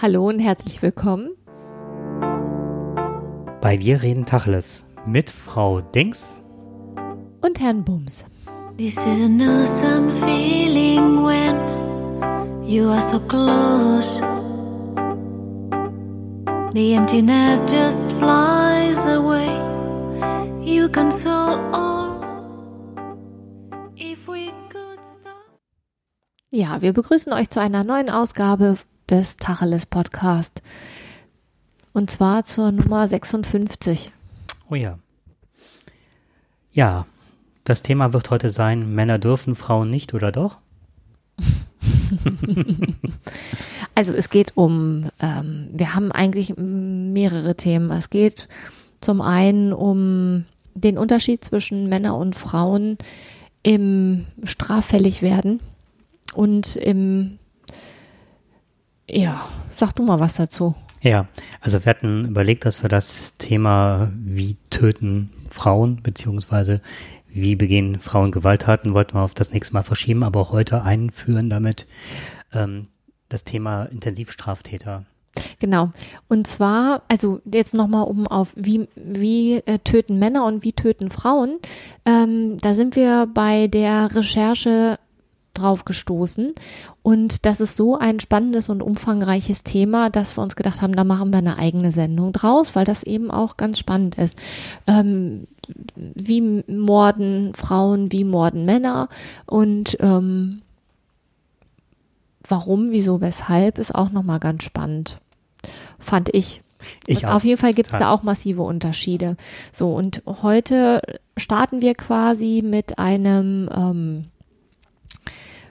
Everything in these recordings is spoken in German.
Hallo und herzlich willkommen bei Wir reden Tacheles mit Frau Dings und Herrn Bums. This is an awesome feeling when you are so close. The emptiness just flies away. You console all. If we could stop. Ja, wir begrüßen euch zu einer neuen Ausgabe des Tacheles Podcast. Und zwar zur Nummer 56. Oh ja. Ja, das Thema wird heute sein, Männer dürfen, Frauen nicht, oder doch? also es geht um, ähm, wir haben eigentlich mehrere Themen. Es geht zum einen um den Unterschied zwischen Männern und Frauen im straffällig werden und im ja, sag du mal was dazu. Ja, also wir hatten überlegt, dass wir das Thema, wie töten Frauen, beziehungsweise wie begehen Frauen Gewalttaten, wollten wir auf das nächste Mal verschieben, aber auch heute einführen damit ähm, das Thema Intensivstraftäter. Genau. Und zwar, also jetzt nochmal um auf, wie, wie äh, töten Männer und wie töten Frauen. Ähm, da sind wir bei der Recherche drauf gestoßen. Und das ist so ein spannendes und umfangreiches Thema, dass wir uns gedacht haben, da machen wir eine eigene Sendung draus, weil das eben auch ganz spannend ist. Ähm, wie morden Frauen, wie morden Männer und ähm, warum, wieso, weshalb ist auch nochmal ganz spannend. Fand ich. Ich auf jeden Fall gibt es da auch massive Unterschiede. So, und heute starten wir quasi mit einem ähm,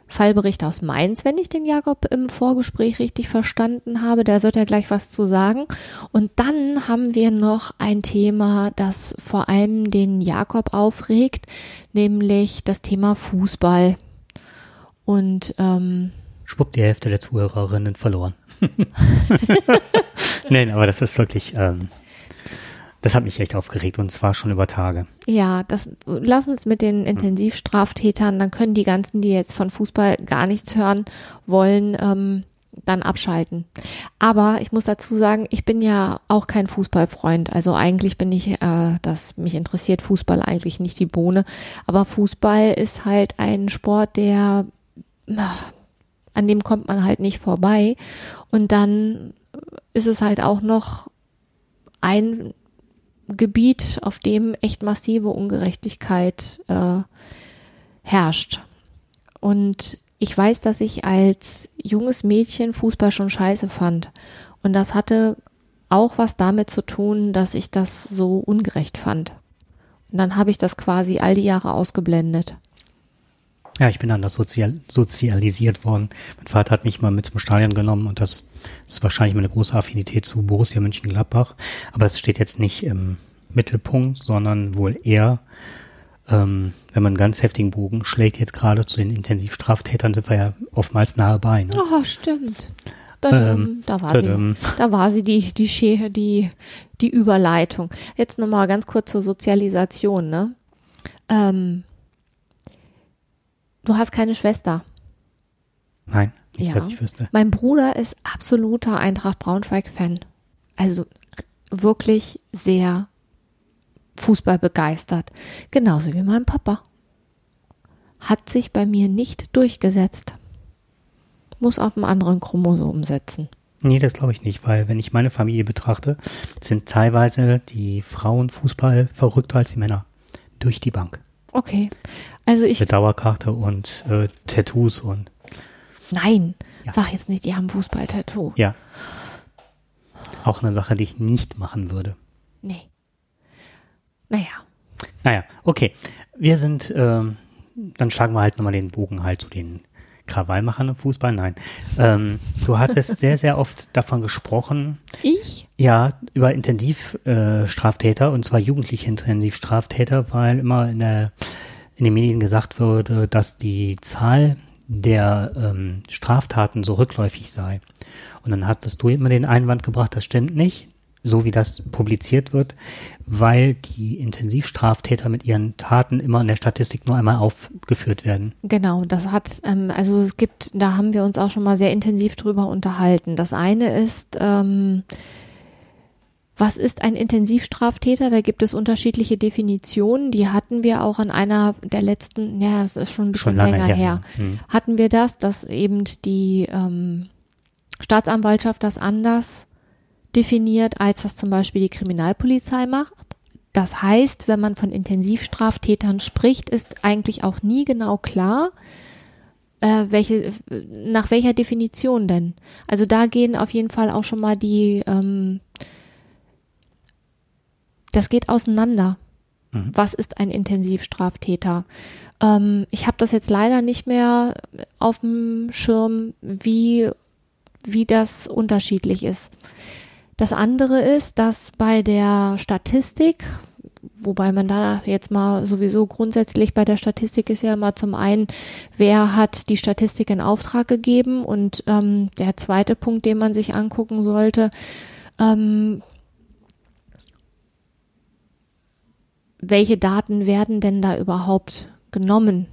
Fallbericht aus Mainz, wenn ich den Jakob im Vorgespräch richtig verstanden habe. Da wird er gleich was zu sagen. Und dann haben wir noch ein Thema, das vor allem den Jakob aufregt, nämlich das Thema Fußball. Und ähm, schwupp die Hälfte der Zuhörerinnen verloren. Nein, aber das ist wirklich ähm, das hat mich echt aufgeregt und zwar schon über Tage. Ja, das lass uns mit den Intensivstraftätern, dann können die ganzen, die jetzt von Fußball gar nichts hören wollen, ähm, dann abschalten. Aber ich muss dazu sagen, ich bin ja auch kein Fußballfreund. Also eigentlich bin ich, äh, das mich interessiert Fußball eigentlich nicht die Bohne. Aber Fußball ist halt ein Sport, der an dem kommt man halt nicht vorbei. Und dann ist es halt auch noch ein Gebiet, auf dem echt massive Ungerechtigkeit äh, herrscht. Und ich weiß, dass ich als junges Mädchen Fußball schon scheiße fand. Und das hatte auch was damit zu tun, dass ich das so ungerecht fand. Und dann habe ich das quasi all die Jahre ausgeblendet. Ja, ich bin anders sozial, sozialisiert worden. Mein Vater hat mich mal mit zum Stadion genommen und das ist wahrscheinlich meine große Affinität zu Borussia Mönchengladbach. Aber es steht jetzt nicht im Mittelpunkt, sondern wohl eher, ähm, wenn man einen ganz heftigen Bogen schlägt, jetzt gerade zu den Intensivstraftätern sind wir ja oftmals nahe bei. Ne? Oh, stimmt. Da, ähm, da, war sie, da war sie die, die, die, die, die Überleitung. Jetzt nochmal ganz kurz zur Sozialisation, ne? Ähm, Du hast keine Schwester. Nein, nicht, ja. dass ich wüsste. Mein Bruder ist absoluter Eintracht Braunschweig-Fan. Also wirklich sehr Fußball begeistert. Genauso wie mein Papa. Hat sich bei mir nicht durchgesetzt. Muss auf einem anderen Chromosom setzen. Nee, das glaube ich nicht, weil wenn ich meine Familie betrachte, sind teilweise die Frauen Fußball verrückter als die Männer. Durch die Bank. Okay. Also ich. Mit Dauerkarte und äh, Tattoos und. Nein, ja. sag jetzt nicht, die haben Fußball-Tattoo. Ja. Auch eine Sache, die ich nicht machen würde. Nee. Naja. Naja, okay. Wir sind, ähm, dann schlagen wir halt nochmal den Bogen halt zu den Krawallmachern im Fußball. Nein. Ähm, du hattest sehr, sehr oft davon gesprochen. Ich? Ja, über Intensivstraftäter äh, und zwar jugendliche Intensivstraftäter, weil immer in, der, in den Medien gesagt wurde, dass die Zahl der ähm, Straftaten so rückläufig sei. Und dann hattest du immer den Einwand gebracht, das stimmt nicht so wie das publiziert wird, weil die Intensivstraftäter mit ihren Taten immer in der Statistik nur einmal aufgeführt werden. Genau, das hat, ähm, also es gibt, da haben wir uns auch schon mal sehr intensiv drüber unterhalten. Das eine ist, ähm, was ist ein Intensivstraftäter? Da gibt es unterschiedliche Definitionen. Die hatten wir auch an einer der letzten, ja, es ist schon ein bisschen Schon länger her, her. ja. Hm. Hatten wir das, dass eben die ähm, Staatsanwaltschaft das anders definiert, als das zum Beispiel die Kriminalpolizei macht. Das heißt, wenn man von Intensivstraftätern spricht, ist eigentlich auch nie genau klar, äh, welche, nach welcher Definition denn. Also da gehen auf jeden Fall auch schon mal die, ähm, das geht auseinander. Mhm. Was ist ein Intensivstraftäter? Ähm, ich habe das jetzt leider nicht mehr auf dem Schirm, wie, wie das unterschiedlich ist. Das andere ist, dass bei der Statistik, wobei man da jetzt mal sowieso grundsätzlich bei der Statistik ist ja immer zum einen, wer hat die Statistik in Auftrag gegeben und ähm, der zweite Punkt, den man sich angucken sollte, ähm, welche Daten werden denn da überhaupt genommen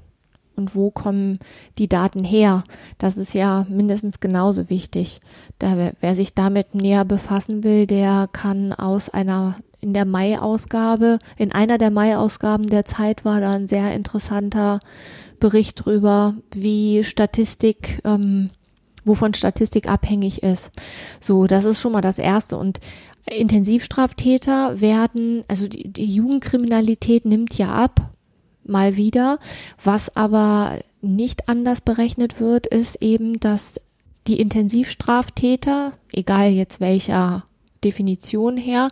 und wo kommen die Daten her? Das ist ja mindestens genauso wichtig. Da, wer, sich damit näher befassen will, der kann aus einer in der Mai-Ausgabe, in einer der Mai-Ausgaben der Zeit war da ein sehr interessanter Bericht drüber, wie Statistik, ähm, wovon Statistik abhängig ist. So, das ist schon mal das Erste. Und Intensivstraftäter werden, also die, die Jugendkriminalität nimmt ja ab, mal wieder. Was aber nicht anders berechnet wird, ist eben, dass die Intensivstraftäter, egal jetzt welcher Definition her,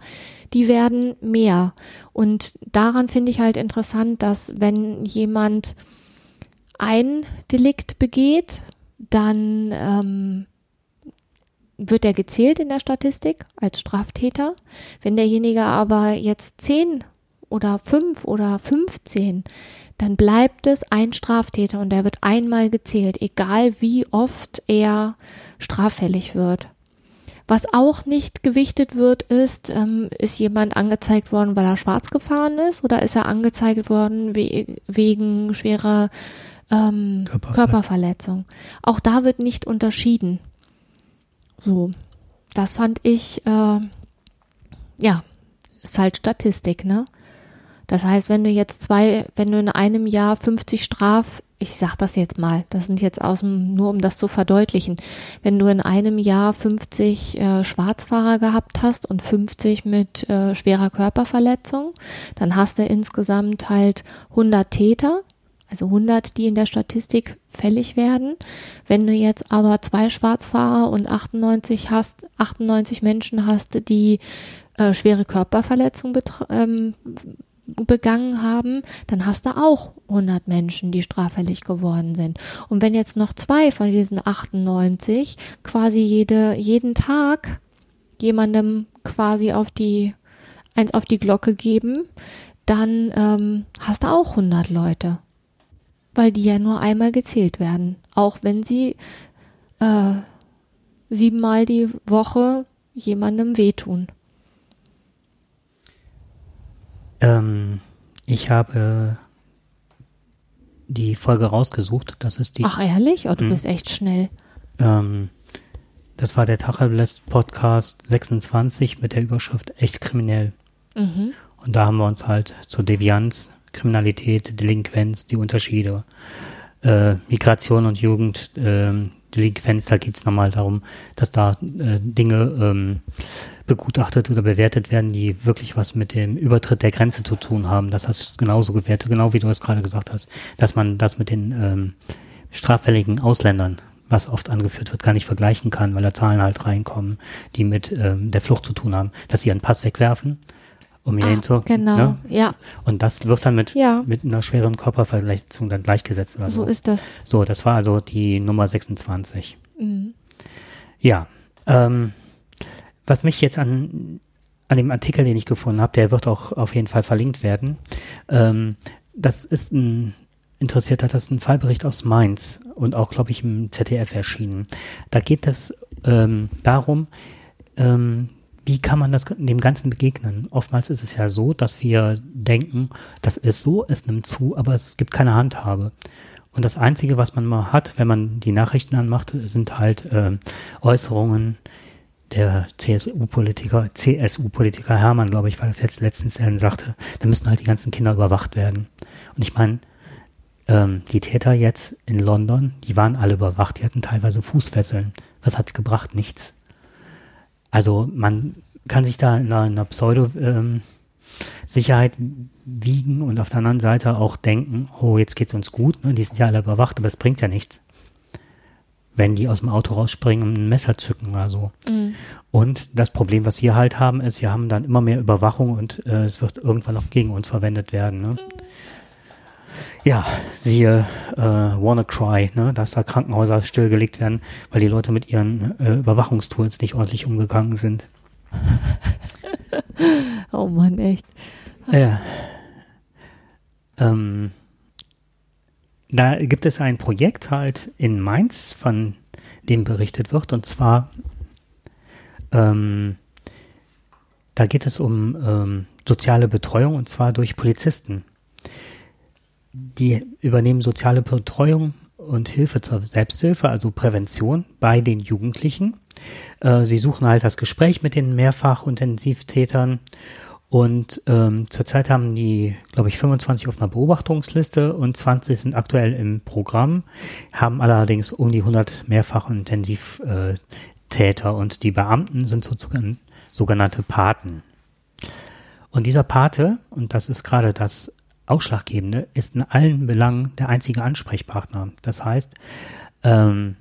die werden mehr. Und daran finde ich halt interessant, dass wenn jemand ein Delikt begeht, dann ähm, wird er gezählt in der Statistik als Straftäter. Wenn derjenige aber jetzt zehn oder fünf oder 15, dann bleibt es ein Straftäter und der wird einmal gezählt, egal wie oft er straffällig wird. Was auch nicht gewichtet wird, ist, ähm, ist jemand angezeigt worden, weil er schwarz gefahren ist oder ist er angezeigt worden we wegen schwerer ähm. Körperverletzung. Auch da wird nicht unterschieden. So, das fand ich, äh, ja, ist halt Statistik, ne? Das heißt, wenn du jetzt zwei, wenn du in einem Jahr 50 Straf, ich sag das jetzt mal, das sind jetzt aus dem, nur um das zu verdeutlichen, wenn du in einem Jahr 50 äh, Schwarzfahrer gehabt hast und 50 mit äh, schwerer Körperverletzung, dann hast du insgesamt halt 100 Täter, also 100, die in der Statistik fällig werden. Wenn du jetzt aber zwei Schwarzfahrer und 98 hast, 98 Menschen hast, die äh, schwere Körperverletzung betr- ähm, begangen haben, dann hast du auch 100 Menschen, die straffällig geworden sind. Und wenn jetzt noch zwei von diesen 98 quasi jede, jeden Tag jemandem quasi auf die, eins auf die Glocke geben, dann ähm, hast du auch 100 Leute. Weil die ja nur einmal gezählt werden. Auch wenn sie äh, siebenmal die Woche jemandem wehtun. Ähm, ich habe die Folge rausgesucht. Das ist die. Ach ehrlich? Oh, du Mhm. bist echt schnell. Ähm, das war der Tacheles Podcast 26 mit der Überschrift Echt kriminell. Mhm. Und da haben wir uns halt zur Devianz, Kriminalität, Delinquenz, die Unterschiede, äh, Migration und Jugend, ähm, Delinquenz, da geht es nochmal darum, dass da äh, Dinge ähm, begutachtet oder bewertet werden, die wirklich was mit dem Übertritt der Grenze zu tun haben. Das hast du genauso gewertet, genau wie du es gerade gesagt hast, dass man das mit den ähm, straffälligen Ausländern, was oft angeführt wird, gar nicht vergleichen kann, weil da Zahlen halt reinkommen, die mit ähm, der Flucht zu tun haben, dass sie ihren Pass wegwerfen, um ihn Ah, hinzu, genau. ne? Ja, Und das wird dann mit, Ja. mit einer schweren Körperverletzung dann gleichgesetzt oder so. so ist das. So, das war also die Nummer 26. Mhm. Ja, ähm, was mich jetzt an, an dem Artikel, den ich gefunden habe, der wird auch auf jeden Fall verlinkt werden. Ähm, das ist ein interessiert hat, das ist ein Fallbericht aus Mainz und auch, glaube ich, im ZDF erschienen. Da geht es ähm, darum, ähm, wie kann man das dem Ganzen begegnen? Oftmals ist es ja so, dass wir denken, das ist so, es nimmt zu, aber es gibt keine Handhabe. Und das Einzige, was man mal hat, wenn man die Nachrichten anmacht, sind halt äh, Äußerungen der CSU-Politiker, CSU-Politiker Hermann, glaube ich, weil das jetzt letztens er sagte, da müssen halt die ganzen Kinder überwacht werden. Und ich meine, ähm, die Täter jetzt in London, die waren alle überwacht, die hatten teilweise Fußfesseln. Was hat's gebracht? Nichts. Also man kann sich da in einer, einer Pseudo-Sicherheit ähm, wiegen und auf der anderen Seite auch denken, oh, jetzt geht's uns gut, ne? die sind ja alle überwacht, aber es bringt ja nichts. Wenn die aus dem Auto rausspringen und ein Messer zücken oder so. Mhm. Und das Problem, was wir halt haben, ist, wir haben dann immer mehr Überwachung und äh, es wird irgendwann auch gegen uns verwendet werden. Ne? Ja, siehe äh, WannaCry, ne, dass da Krankenhäuser stillgelegt werden, weil die Leute mit ihren äh, Überwachungstools nicht ordentlich umgegangen sind. oh Mann, echt. Ja. Ähm, da gibt es ein Projekt halt in Mainz, von dem berichtet wird, und zwar ähm, da geht es um ähm, soziale Betreuung und zwar durch Polizisten die übernehmen soziale Betreuung und Hilfe zur Selbsthilfe, also Prävention bei den Jugendlichen. Äh, sie suchen halt das Gespräch mit den Mehrfach-Intensivtätern und ähm, zurzeit haben die, glaube ich, 25 auf einer Beobachtungsliste und 20 sind aktuell im Programm, haben allerdings um die 100 Mehrfach-Intensivtäter und die Beamten sind sozusagen sogenannte Paten. Und dieser Pate, und das ist gerade das Ausschlaggebende ist in allen Belangen der einzige Ansprechpartner. Das heißt, ähm,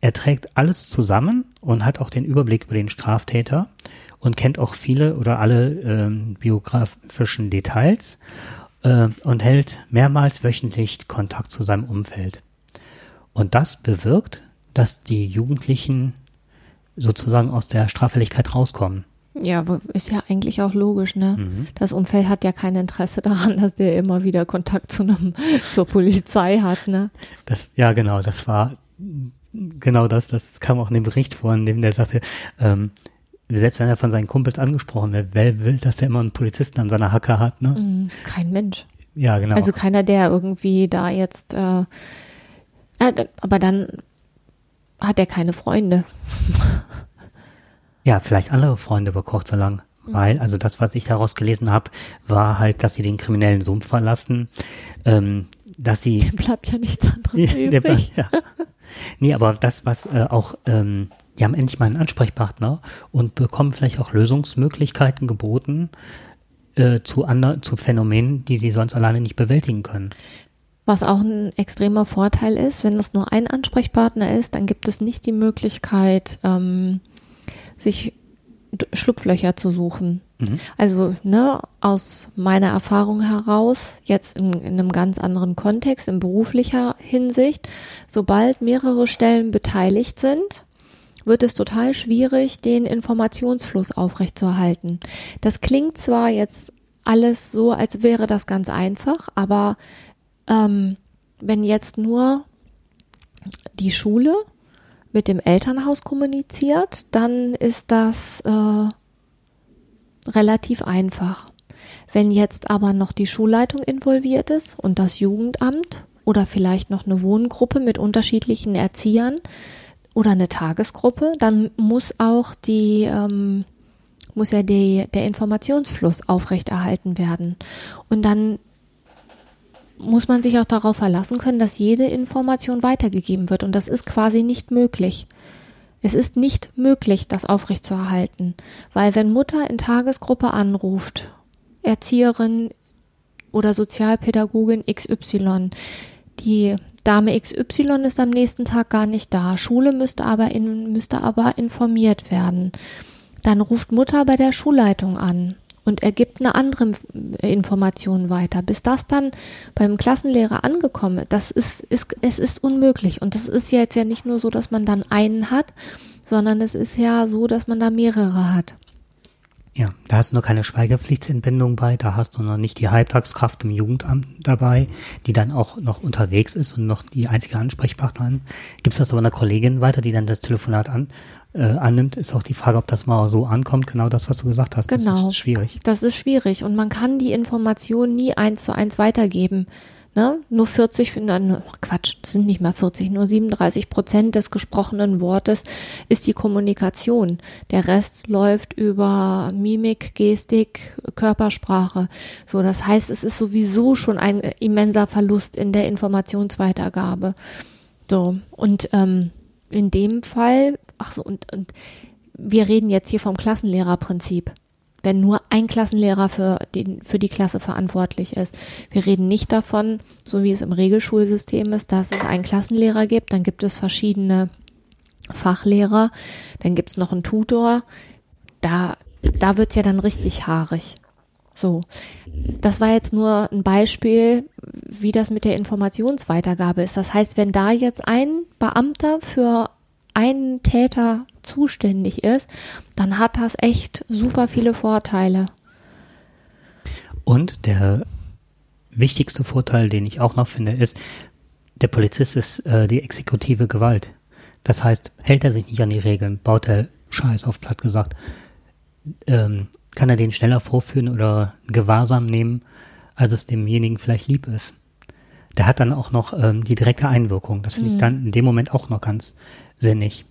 er trägt alles zusammen und hat auch den Überblick über den Straftäter und kennt auch viele oder alle ähm, biografischen Details äh, und hält mehrmals wöchentlich Kontakt zu seinem Umfeld. Und das bewirkt, dass die Jugendlichen sozusagen aus der Straffälligkeit rauskommen. Ja, ist ja eigentlich auch logisch, ne? Mhm. Das Umfeld hat ja kein Interesse daran, dass der immer wieder Kontakt zu einem, zur Polizei hat, ne? Das, ja, genau, das war genau das, das kam auch in dem Bericht vor, in dem der sagte, ähm, selbst wenn er von seinen Kumpels angesprochen wird, wer will, dass der immer einen Polizisten an seiner Hacke hat, ne? Mhm, kein Mensch. Ja, genau. Also keiner, der irgendwie da jetzt, äh, äh, aber dann hat er keine Freunde. Ja, vielleicht andere Freunde über kurz oder lang. Weil, also das, was ich daraus gelesen habe, war halt, dass sie den kriminellen Sumpf verlassen, ähm, dass sie. Dem bleibt ja nichts anderes übrig. ja. Nee, aber das, was äh, auch, ähm, die haben endlich mal einen Ansprechpartner und bekommen vielleicht auch Lösungsmöglichkeiten geboten äh, zu anderen, zu Phänomenen, die sie sonst alleine nicht bewältigen können. Was auch ein extremer Vorteil ist, wenn es nur ein Ansprechpartner ist, dann gibt es nicht die Möglichkeit, ähm, sich Schlupflöcher zu suchen. Mhm. Also ne, aus meiner Erfahrung heraus, jetzt in, in, einem ganz anderen Kontext, in beruflicher Hinsicht, sobald mehrere Stellen beteiligt sind, wird es total schwierig, den Informationsfluss aufrechtzuerhalten. Das klingt zwar jetzt alles so, als wäre das ganz einfach, aber ähm, wenn jetzt nur die Schule mit dem Elternhaus kommuniziert, dann ist das äh, relativ einfach. Wenn jetzt aber noch die Schulleitung involviert ist und das Jugendamt oder vielleicht noch eine Wohngruppe mit unterschiedlichen Erziehern oder eine Tagesgruppe, dann muss auch die ähm, muss ja die, der Informationsfluss aufrechterhalten werden. Und dann muss man sich auch darauf verlassen können, dass jede Information weitergegeben wird. Und das ist quasi nicht möglich. Es ist nicht möglich, das aufrechtzuerhalten, weil wenn Mutter in Tagesgruppe anruft, Erzieherin oder Sozialpädagogin XY, die Dame XY ist am nächsten Tag gar nicht da, Schule müsste aber, in, müsste aber informiert werden, dann ruft Mutter bei der Schulleitung an und er gibt eine andere Information weiter. Bis das dann beim Klassenlehrer angekommen ist, das ist, ist, es ist unmöglich. Und das ist jetzt ja nicht nur so, dass man dann einen hat, sondern es ist ja so, dass man da mehrere hat. Ja, da hast du nur keine Schweigepflichtsentbindung bei, da hast du noch nicht die Halbtagskraft im Jugendamt dabei, die dann auch noch unterwegs ist und noch die einzige Ansprechpartnerin. Gibst das aber einer Kollegin weiter, die dann das Telefonat an, äh, annimmt, ist auch die Frage, ob das mal so ankommt, genau das, was du gesagt hast. Genau. Das ist schwierig. Das ist schwierig und man kann die Information nie eins zu eins weitergeben. Ne? Nur 40, nein, Quatsch, das sind nicht mal 40, nur 37 Prozent des gesprochenen Wortes ist die Kommunikation. Der Rest läuft über Mimik, Gestik, Körpersprache. So, das heißt, es ist sowieso schon ein immenser Verlust in der Informationsweitergabe. So, und ähm, in dem Fall, ach so, und, und wir reden jetzt hier vom Klassenlehrerprinzip wenn nur ein Klassenlehrer für, den, für die Klasse verantwortlich ist. Wir reden nicht davon, so wie es im Regelschulsystem ist, dass es einen Klassenlehrer gibt, dann gibt es verschiedene Fachlehrer, dann gibt es noch einen Tutor. Da, da wird's ja dann richtig haarig. So, das war jetzt nur ein Beispiel, wie das mit der Informationsweitergabe ist. Das heißt, wenn da jetzt ein Beamter für einen Täter zuständig ist, dann hat das echt super viele Vorteile. Und der wichtigste Vorteil, den ich auch noch finde, ist, der Polizist ist äh, die exekutive Gewalt. Das heißt, hält er sich nicht an die Regeln, baut er Scheiß auf platt gesagt, ähm, kann er den schneller vorführen oder Gewahrsam nehmen, als es demjenigen vielleicht lieb ist. Der hat dann auch noch ähm, die direkte Einwirkung. Das finde mhm. ich dann in dem Moment auch noch ganz sinnig.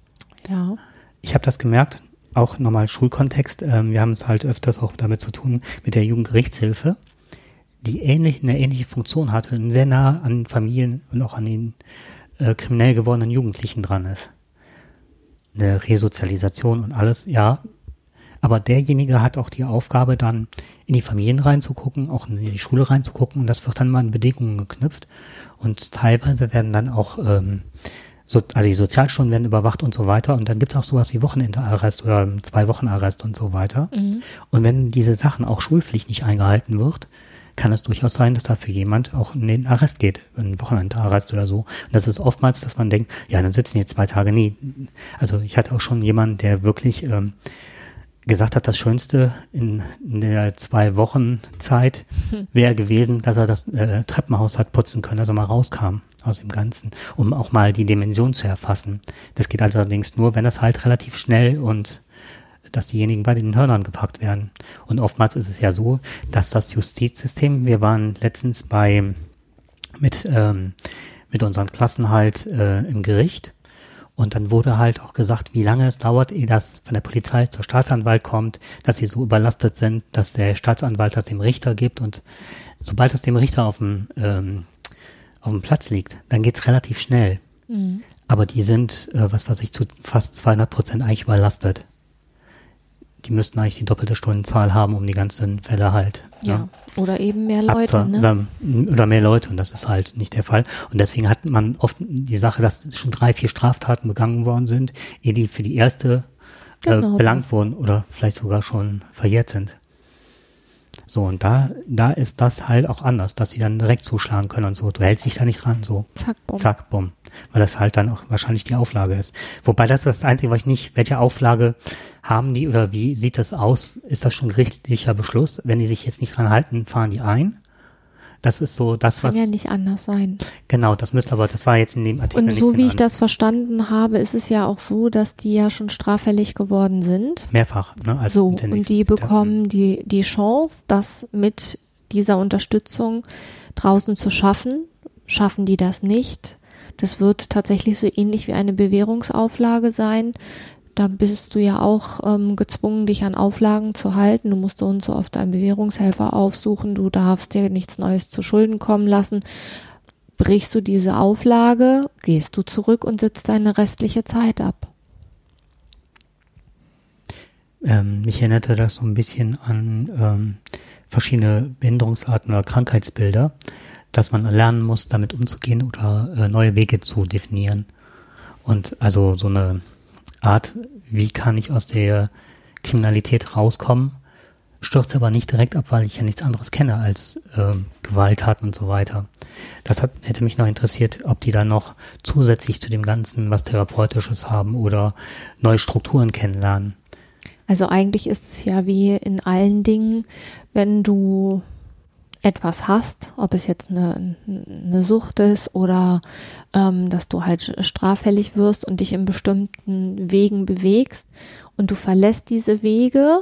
Ja ich habe das gemerkt, auch nochmal Schulkontext. Ähm, wir haben es halt öfters auch damit zu tun mit der Jugendgerichtshilfe, die ähnlich, eine ähnliche Funktion hatte und sehr nah an Familien und auch an den äh, kriminell gewordenen Jugendlichen dran ist. Eine Resozialisation und alles, ja. Aber derjenige hat auch die Aufgabe, dann in die Familien reinzugucken, auch in die Schule reinzugucken und das wird dann mal in Bedingungen geknüpft. Und teilweise werden dann auch ähm, so, also die Sozialstunden werden überwacht und so weiter. Und dann gibt es auch sowas wie Wochenendarrest oder zwei Wochen Arrest und so weiter. Mhm. Und wenn diese Sachen auch Schulpflicht nicht eingehalten wird, kann es durchaus sein, dass dafür jemand auch in den Arrest geht, in Wochenendarrest oder so. Und das ist oftmals, dass man denkt, ja, dann sitzen jetzt zwei Tage nie. Also ich hatte auch schon jemanden, der wirklich ähm, gesagt hat, das Schönste in, in der zwei Wochen Zeit hm. wäre gewesen, dass er das äh, Treppenhaus hat putzen können, dass er mal rauskam aus dem Ganzen, um auch mal die Dimension zu erfassen. Das geht allerdings nur, wenn das halt relativ schnell und dass diejenigen bei den Hörnern gepackt werden. Und oftmals ist es ja so, dass das Justizsystem, wir waren letztens bei mit ähm, mit unseren Klassen halt äh, im Gericht und dann wurde halt auch gesagt, wie lange es dauert, ehe das von der Polizei zur Staatsanwalt kommt, dass sie so überlastet sind, dass der Staatsanwalt das dem Richter gibt. Und sobald es dem Richter auf dem, ähm, auf dem Platz liegt, dann geht's relativ schnell. Mhm. Aber die sind, äh, was weiß ich, zu fast 200 Prozent eigentlich überlastet die müssten eigentlich die doppelte Stundenzahl haben, um die ganzen Fälle halt. Ja, ne, oder eben mehr Leute. Ne? Oder, oder, mehr Leute und das ist halt nicht der Fall. Und deswegen hat man oft die Sache, dass schon drei, vier Straftaten begangen worden sind, ehe die für die erste äh, genau. äh, belangt wurden oder vielleicht sogar schon verjährt sind. So, und da, da ist das halt auch anders, dass sie dann direkt zuschlagen können und so. Du hältst dich da nicht dran, so. Zack, bumm. Zack, bumm. Weil das halt dann auch wahrscheinlich die Auflage ist. Wobei das ist das Einzige, was ich nicht, welche Auflage haben die oder wie sieht das aus? Ist das schon gerichtlicher Beschluss? Wenn die sich jetzt nicht dran halten, fahren die ein? Das ist so das, was. Kann ja nicht anders sein. Genau, das müsste aber, das war jetzt in dem Artikel. Und so wie ich das verstanden habe, ist es ja auch so, dass die ja schon straffällig geworden sind. Mehrfach, ne? Als so, und die bekommen die, die Chance, das mit dieser Unterstützung draußen zu schaffen. Schaffen die das nicht? Das wird tatsächlich so ähnlich wie eine Bewährungsauflage sein da bist du ja auch ähm, gezwungen, dich an Auflagen zu halten. Du musst uns oft einen Bewährungshelfer aufsuchen. Du darfst dir nichts Neues zu Schulden kommen lassen. Brichst du diese Auflage, gehst du zurück und sitzt deine restliche Zeit ab. Ähm, mich erinnerte das so ein bisschen an ähm, verschiedene Behinderungsarten oder Krankheitsbilder, dass man lernen muss, damit umzugehen oder äh, neue Wege zu definieren. Und also so eine Art, wie kann ich aus der Kriminalität rauskommen, stürze aber nicht direkt ab, weil ich ja nichts anderes kenne als äh, Gewalttaten und so weiter. Das hat, hätte mich noch interessiert, ob die dann noch zusätzlich zu dem Ganzen was Therapeutisches haben oder neue Strukturen kennenlernen. Also eigentlich ist es ja wie in allen Dingen, wenn du etwas hast, ob es jetzt eine, eine Sucht ist oder ähm, dass du halt straffällig wirst und dich in bestimmten Wegen bewegst und du verlässt diese Wege,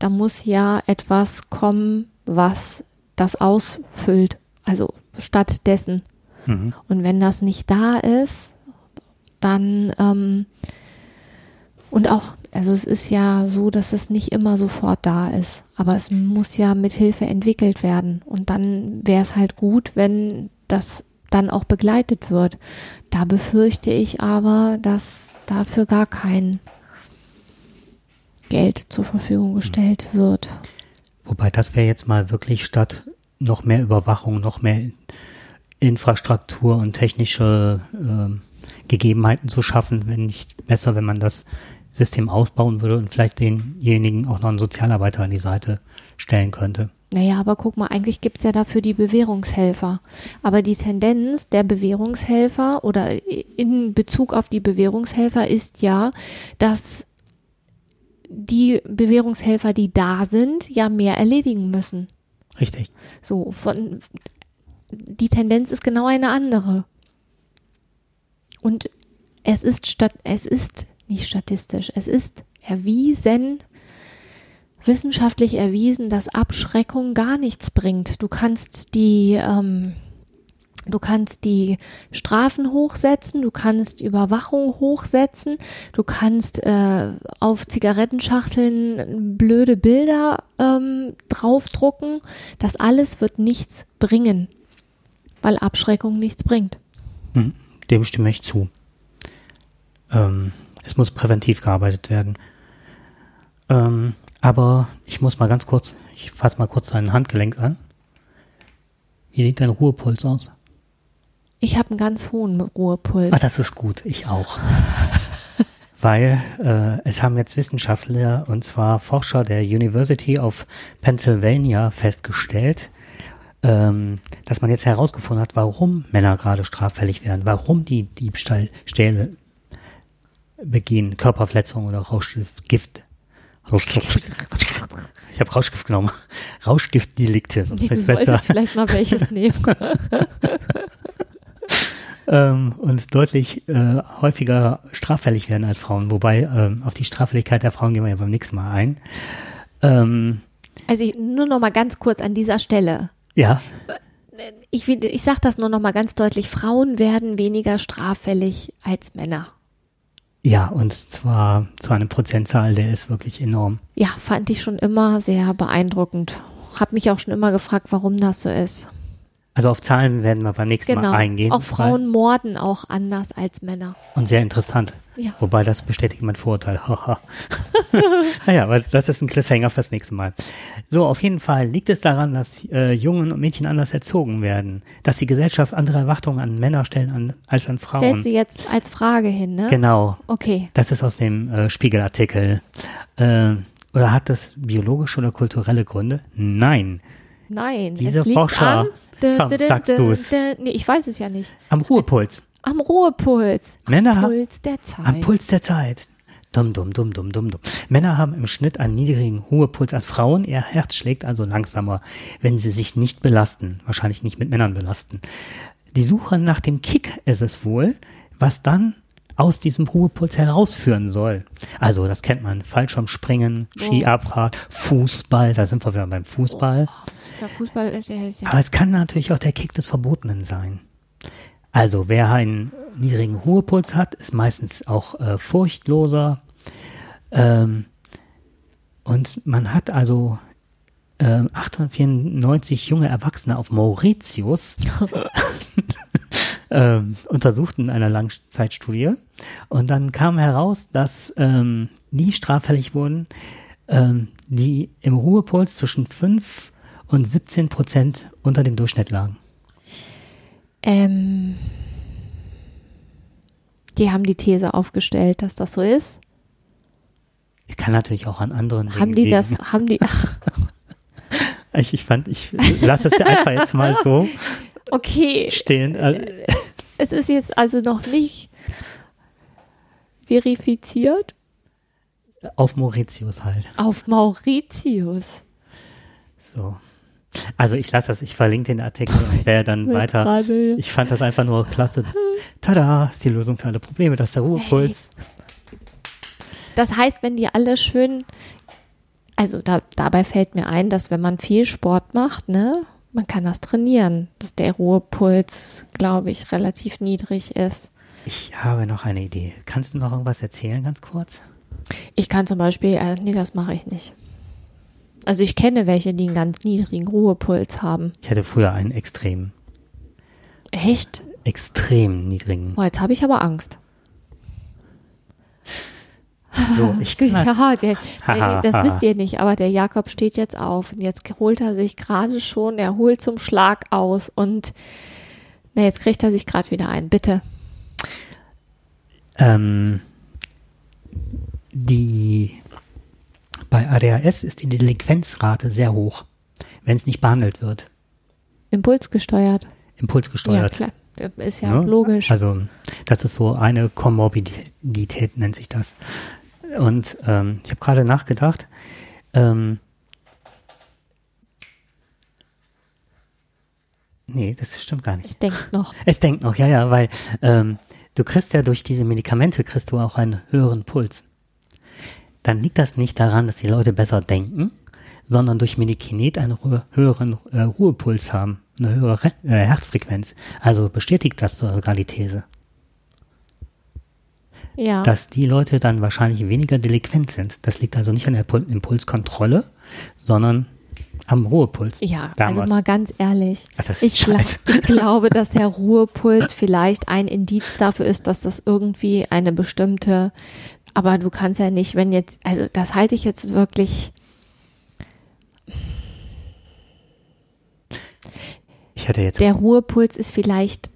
da muss ja etwas kommen, was das ausfüllt. Also stattdessen. Mhm. Und wenn das nicht da ist, dann ähm, und auch, also es ist ja so, dass es nicht immer sofort da ist, aber es muss ja mit Hilfe entwickelt werden. Und dann wäre es halt gut, wenn das dann auch begleitet wird. Da befürchte ich aber, dass dafür gar kein Geld zur Verfügung gestellt wird. Wobei das wäre jetzt mal wirklich statt noch mehr Überwachung, noch mehr Infrastruktur und technische äh, Gegebenheiten zu schaffen, wenn nicht besser, wenn man das System ausbauen würde und vielleicht denjenigen auch noch einen Sozialarbeiter an die Seite stellen könnte. Naja, aber guck mal, eigentlich gibt es ja dafür die Bewährungshelfer. Aber die Tendenz der Bewährungshelfer oder in Bezug auf die Bewährungshelfer ist ja, dass die Bewährungshelfer, die da sind, ja mehr erledigen müssen. Richtig. So, von, die Tendenz ist genau eine andere. Und es ist statt, es ist nicht statistisch, es ist erwiesen, wissenschaftlich erwiesen, dass Abschreckung gar nichts bringt. Du kannst die, ähm, du kannst die Strafen hochsetzen, du kannst Überwachung hochsetzen, du kannst äh, auf Zigarettenschachteln blöde Bilder ähm, draufdrucken. Das alles wird nichts bringen, weil Abschreckung nichts bringt. Mhm, dem stimme ich zu. Ähm, es muss präventiv gearbeitet werden. Ähm, aber ich muss mal ganz kurz, ich fasse mal kurz dein Handgelenk an. Wie sieht dein Ruhepuls aus? Ich habe einen ganz hohen Ruhepuls. Ah, das ist gut, ich auch. Weil äh, es haben jetzt Wissenschaftler, und zwar Forscher der University of Pennsylvania, festgestellt, ähm, dass man jetzt herausgefunden hat, warum Männer gerade straffällig werden, warum die Diebstahlstähle begehen, Körperverletzungen oder Rauschgift. Gift. Rauschgift. Ich habe Rauschgift genommen. Rauschgiftdelikte. Nee, du solltest vielleicht mal welches nehmen. ähm, und deutlich äh, häufiger straffällig werden als Frauen. Wobei ähm, auf die Straffälligkeit der Frauen gehen wir ja beim nächsten Mal ein. Ähm, also ich, nur noch mal ganz kurz an dieser Stelle. Ja. Ich, ich sage das nur noch mal ganz deutlich. Frauen werden weniger straffällig als Männer. Ja, und zwar zu einem Prozentzahl, der ist wirklich enorm. Ja, fand ich schon immer sehr beeindruckend. Hab mich auch schon immer gefragt, warum das so ist. Also auf Zahlen werden wir beim nächsten genau. Mal eingehen. Auch Frauen morden auch anders als Männer. Und sehr interessant. Ja. Wobei das bestätigt mein Vorurteil. naja, aber das ist ein Cliffhanger fürs nächste Mal. So, auf jeden Fall liegt es daran, dass äh, Jungen und Mädchen anders erzogen werden, dass die Gesellschaft andere Erwartungen an Männer stellen an, als an Frauen. Stellst du jetzt als Frage hin, ne? Genau. Okay. Das ist aus dem äh, Spiegelartikel. Äh, oder hat das biologische oder kulturelle Gründe? Nein. Nein. Diese Forscher. Komm, sagst du es. Nee, ich weiß es ja nicht. Am Ruhepuls. Am Ruhepuls. Männer am Puls der Zeit. Am Puls der Zeit. Dumm, dumm, dumm, dumm, dumm, dumm. Männer haben im Schnitt einen niedrigen Ruhepuls als Frauen. Ihr Herz schlägt also langsamer, wenn sie sich nicht belasten. Wahrscheinlich nicht mit Männern belasten. Die Suche nach dem Kick ist es wohl, was dann diesem Ruhepuls herausführen soll. Also, das kennt man. Fallschirmspringen, Skiabrad, Fußball. Da sind wir wieder beim Fußball. Oh, ja, Fußball ist ja, ist ja. Aber es kann natürlich auch der Kick des Verbotenen sein. Also wer einen niedrigen Ruhepuls hat, ist meistens auch äh, furchtloser. Ähm, und man hat also äh, 894 junge Erwachsene auf Mauritius äh, untersucht in einer Langzeitstudie. Und dann kam heraus, dass ähm, die straffällig wurden, ähm, die im Ruhepuls zwischen 5 und 17 Prozent unter dem Durchschnitt lagen. Ähm, die haben die These aufgestellt, dass das so ist. Ich kann natürlich auch an anderen Haben die das, haben die, ach. Ich, ich fand, ich lasse es einfach jetzt mal so okay. stehen. Es ist jetzt also noch nicht verifiziert. Auf Mauritius halt. Auf Mauritius. So. Also ich lasse das, ich verlinke den Artikel und wer dann weiter. Gerade- Ich fand das einfach nur klasse. Tada, ist die Lösung für alle Probleme, das ist der Ruhepuls. Das heißt, wenn die alle schön, also da, dabei fällt mir ein, dass wenn man viel Sport macht, ne, man kann das trainieren, dass der Ruhepuls, glaube ich, relativ niedrig ist. Ich habe noch eine Idee. Kannst du noch irgendwas erzählen, ganz kurz? Ich kann zum Beispiel, äh, nee, das mache ich nicht. Also ich kenne welche, die einen ganz niedrigen Ruhepuls haben. Ich hatte früher einen extrem, Echt? extrem niedrigen. Boah, jetzt habe ich aber Angst. So, ich. Ja, der, der, das wisst ihr nicht, aber der Jakob steht jetzt auf und jetzt holt er sich gerade schon, er holt zum Schlag aus und na, jetzt kriegt er sich gerade wieder ein. Bitte. Ähm, die, bei ADHS ist die Delinquenzrate sehr hoch, wenn es nicht behandelt wird, Impulsgesteuert. impulsgesteuert. Ja, klar. Ist ja Ne? logisch. Also das ist so eine Komorbidität, nennt sich das. Und ähm, ich habe gerade nachgedacht, ähm, nee, das stimmt gar nicht. ich denke noch. Es denkt noch, ja, ja, weil ähm, du kriegst ja durch diese Medikamente, kriegst du auch einen höheren Puls. Dann liegt das nicht daran, dass die Leute besser denken, sondern durch Medikinet einen höheren äh, Ruhepuls haben, eine höhere Re äh, Herzfrequenz. Also bestätigt das sogar die These, Ja. dass die Leute dann wahrscheinlich weniger delinquent sind. Das liegt also nicht an der Pul Impulskontrolle, sondern am Ruhepuls. ja, damals. also mal ganz ehrlich. Ach, das ist Ich, scheiße. ich glaube, dass der Ruhepuls vielleicht ein Indiz dafür ist, dass das irgendwie eine bestimmte, aber du kannst ja nicht, wenn jetzt, also das halte ich jetzt wirklich, Ich hatte jetzt der Ruhepuls ist vielleicht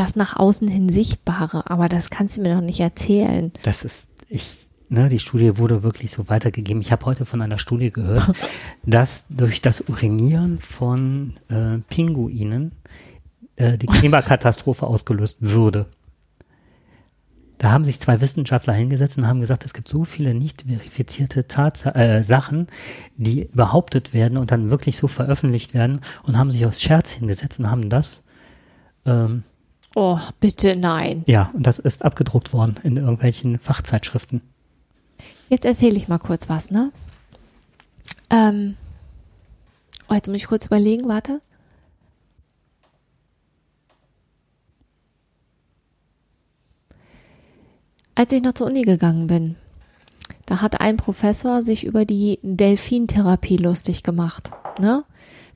das nach außen hin Sichtbare, aber das kannst du mir doch nicht erzählen. Das ist, ich, ne, die Studie wurde wirklich so weitergegeben. Ich habe heute von einer Studie gehört, dass durch das Urinieren von äh, Pinguinen äh, die Klimakatastrophe ausgelöst würde. Da haben sich zwei Wissenschaftler hingesetzt und haben gesagt, es gibt so viele nicht verifizierte Tatsa äh, Sachen, die behauptet werden und dann wirklich so veröffentlicht werden und haben sich aus Scherz hingesetzt und haben das ähm, Oh, bitte nein. ja, und das ist abgedruckt worden in irgendwelchen Fachzeitschriften. Jetzt erzähle ich mal kurz was, ne? Ähm, oh, jetzt muss ich kurz überlegen, warte. Als ich noch zur Uni gegangen bin, da hat ein Professor sich über die Delfintherapie lustig gemacht, ne?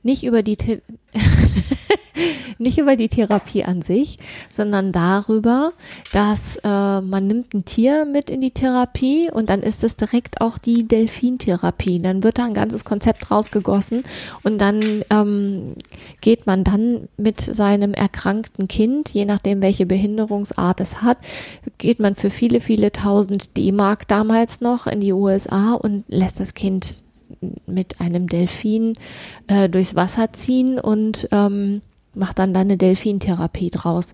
Nicht über die The nicht über die Therapie an sich, sondern darüber, dass äh, man nimmt ein Tier mit in die Therapie und dann ist es direkt auch die Delfintherapie. Dann wird da ein ganzes Konzept rausgegossen und dann ähm, geht man dann mit seinem erkrankten Kind, je nachdem welche Behinderungsart es hat, geht man für viele, viele tausend D-Mark damals noch in die USA und lässt das Kind mit einem Delfin äh, durchs Wasser ziehen und ähm, macht dann da eine Delfintherapie draus.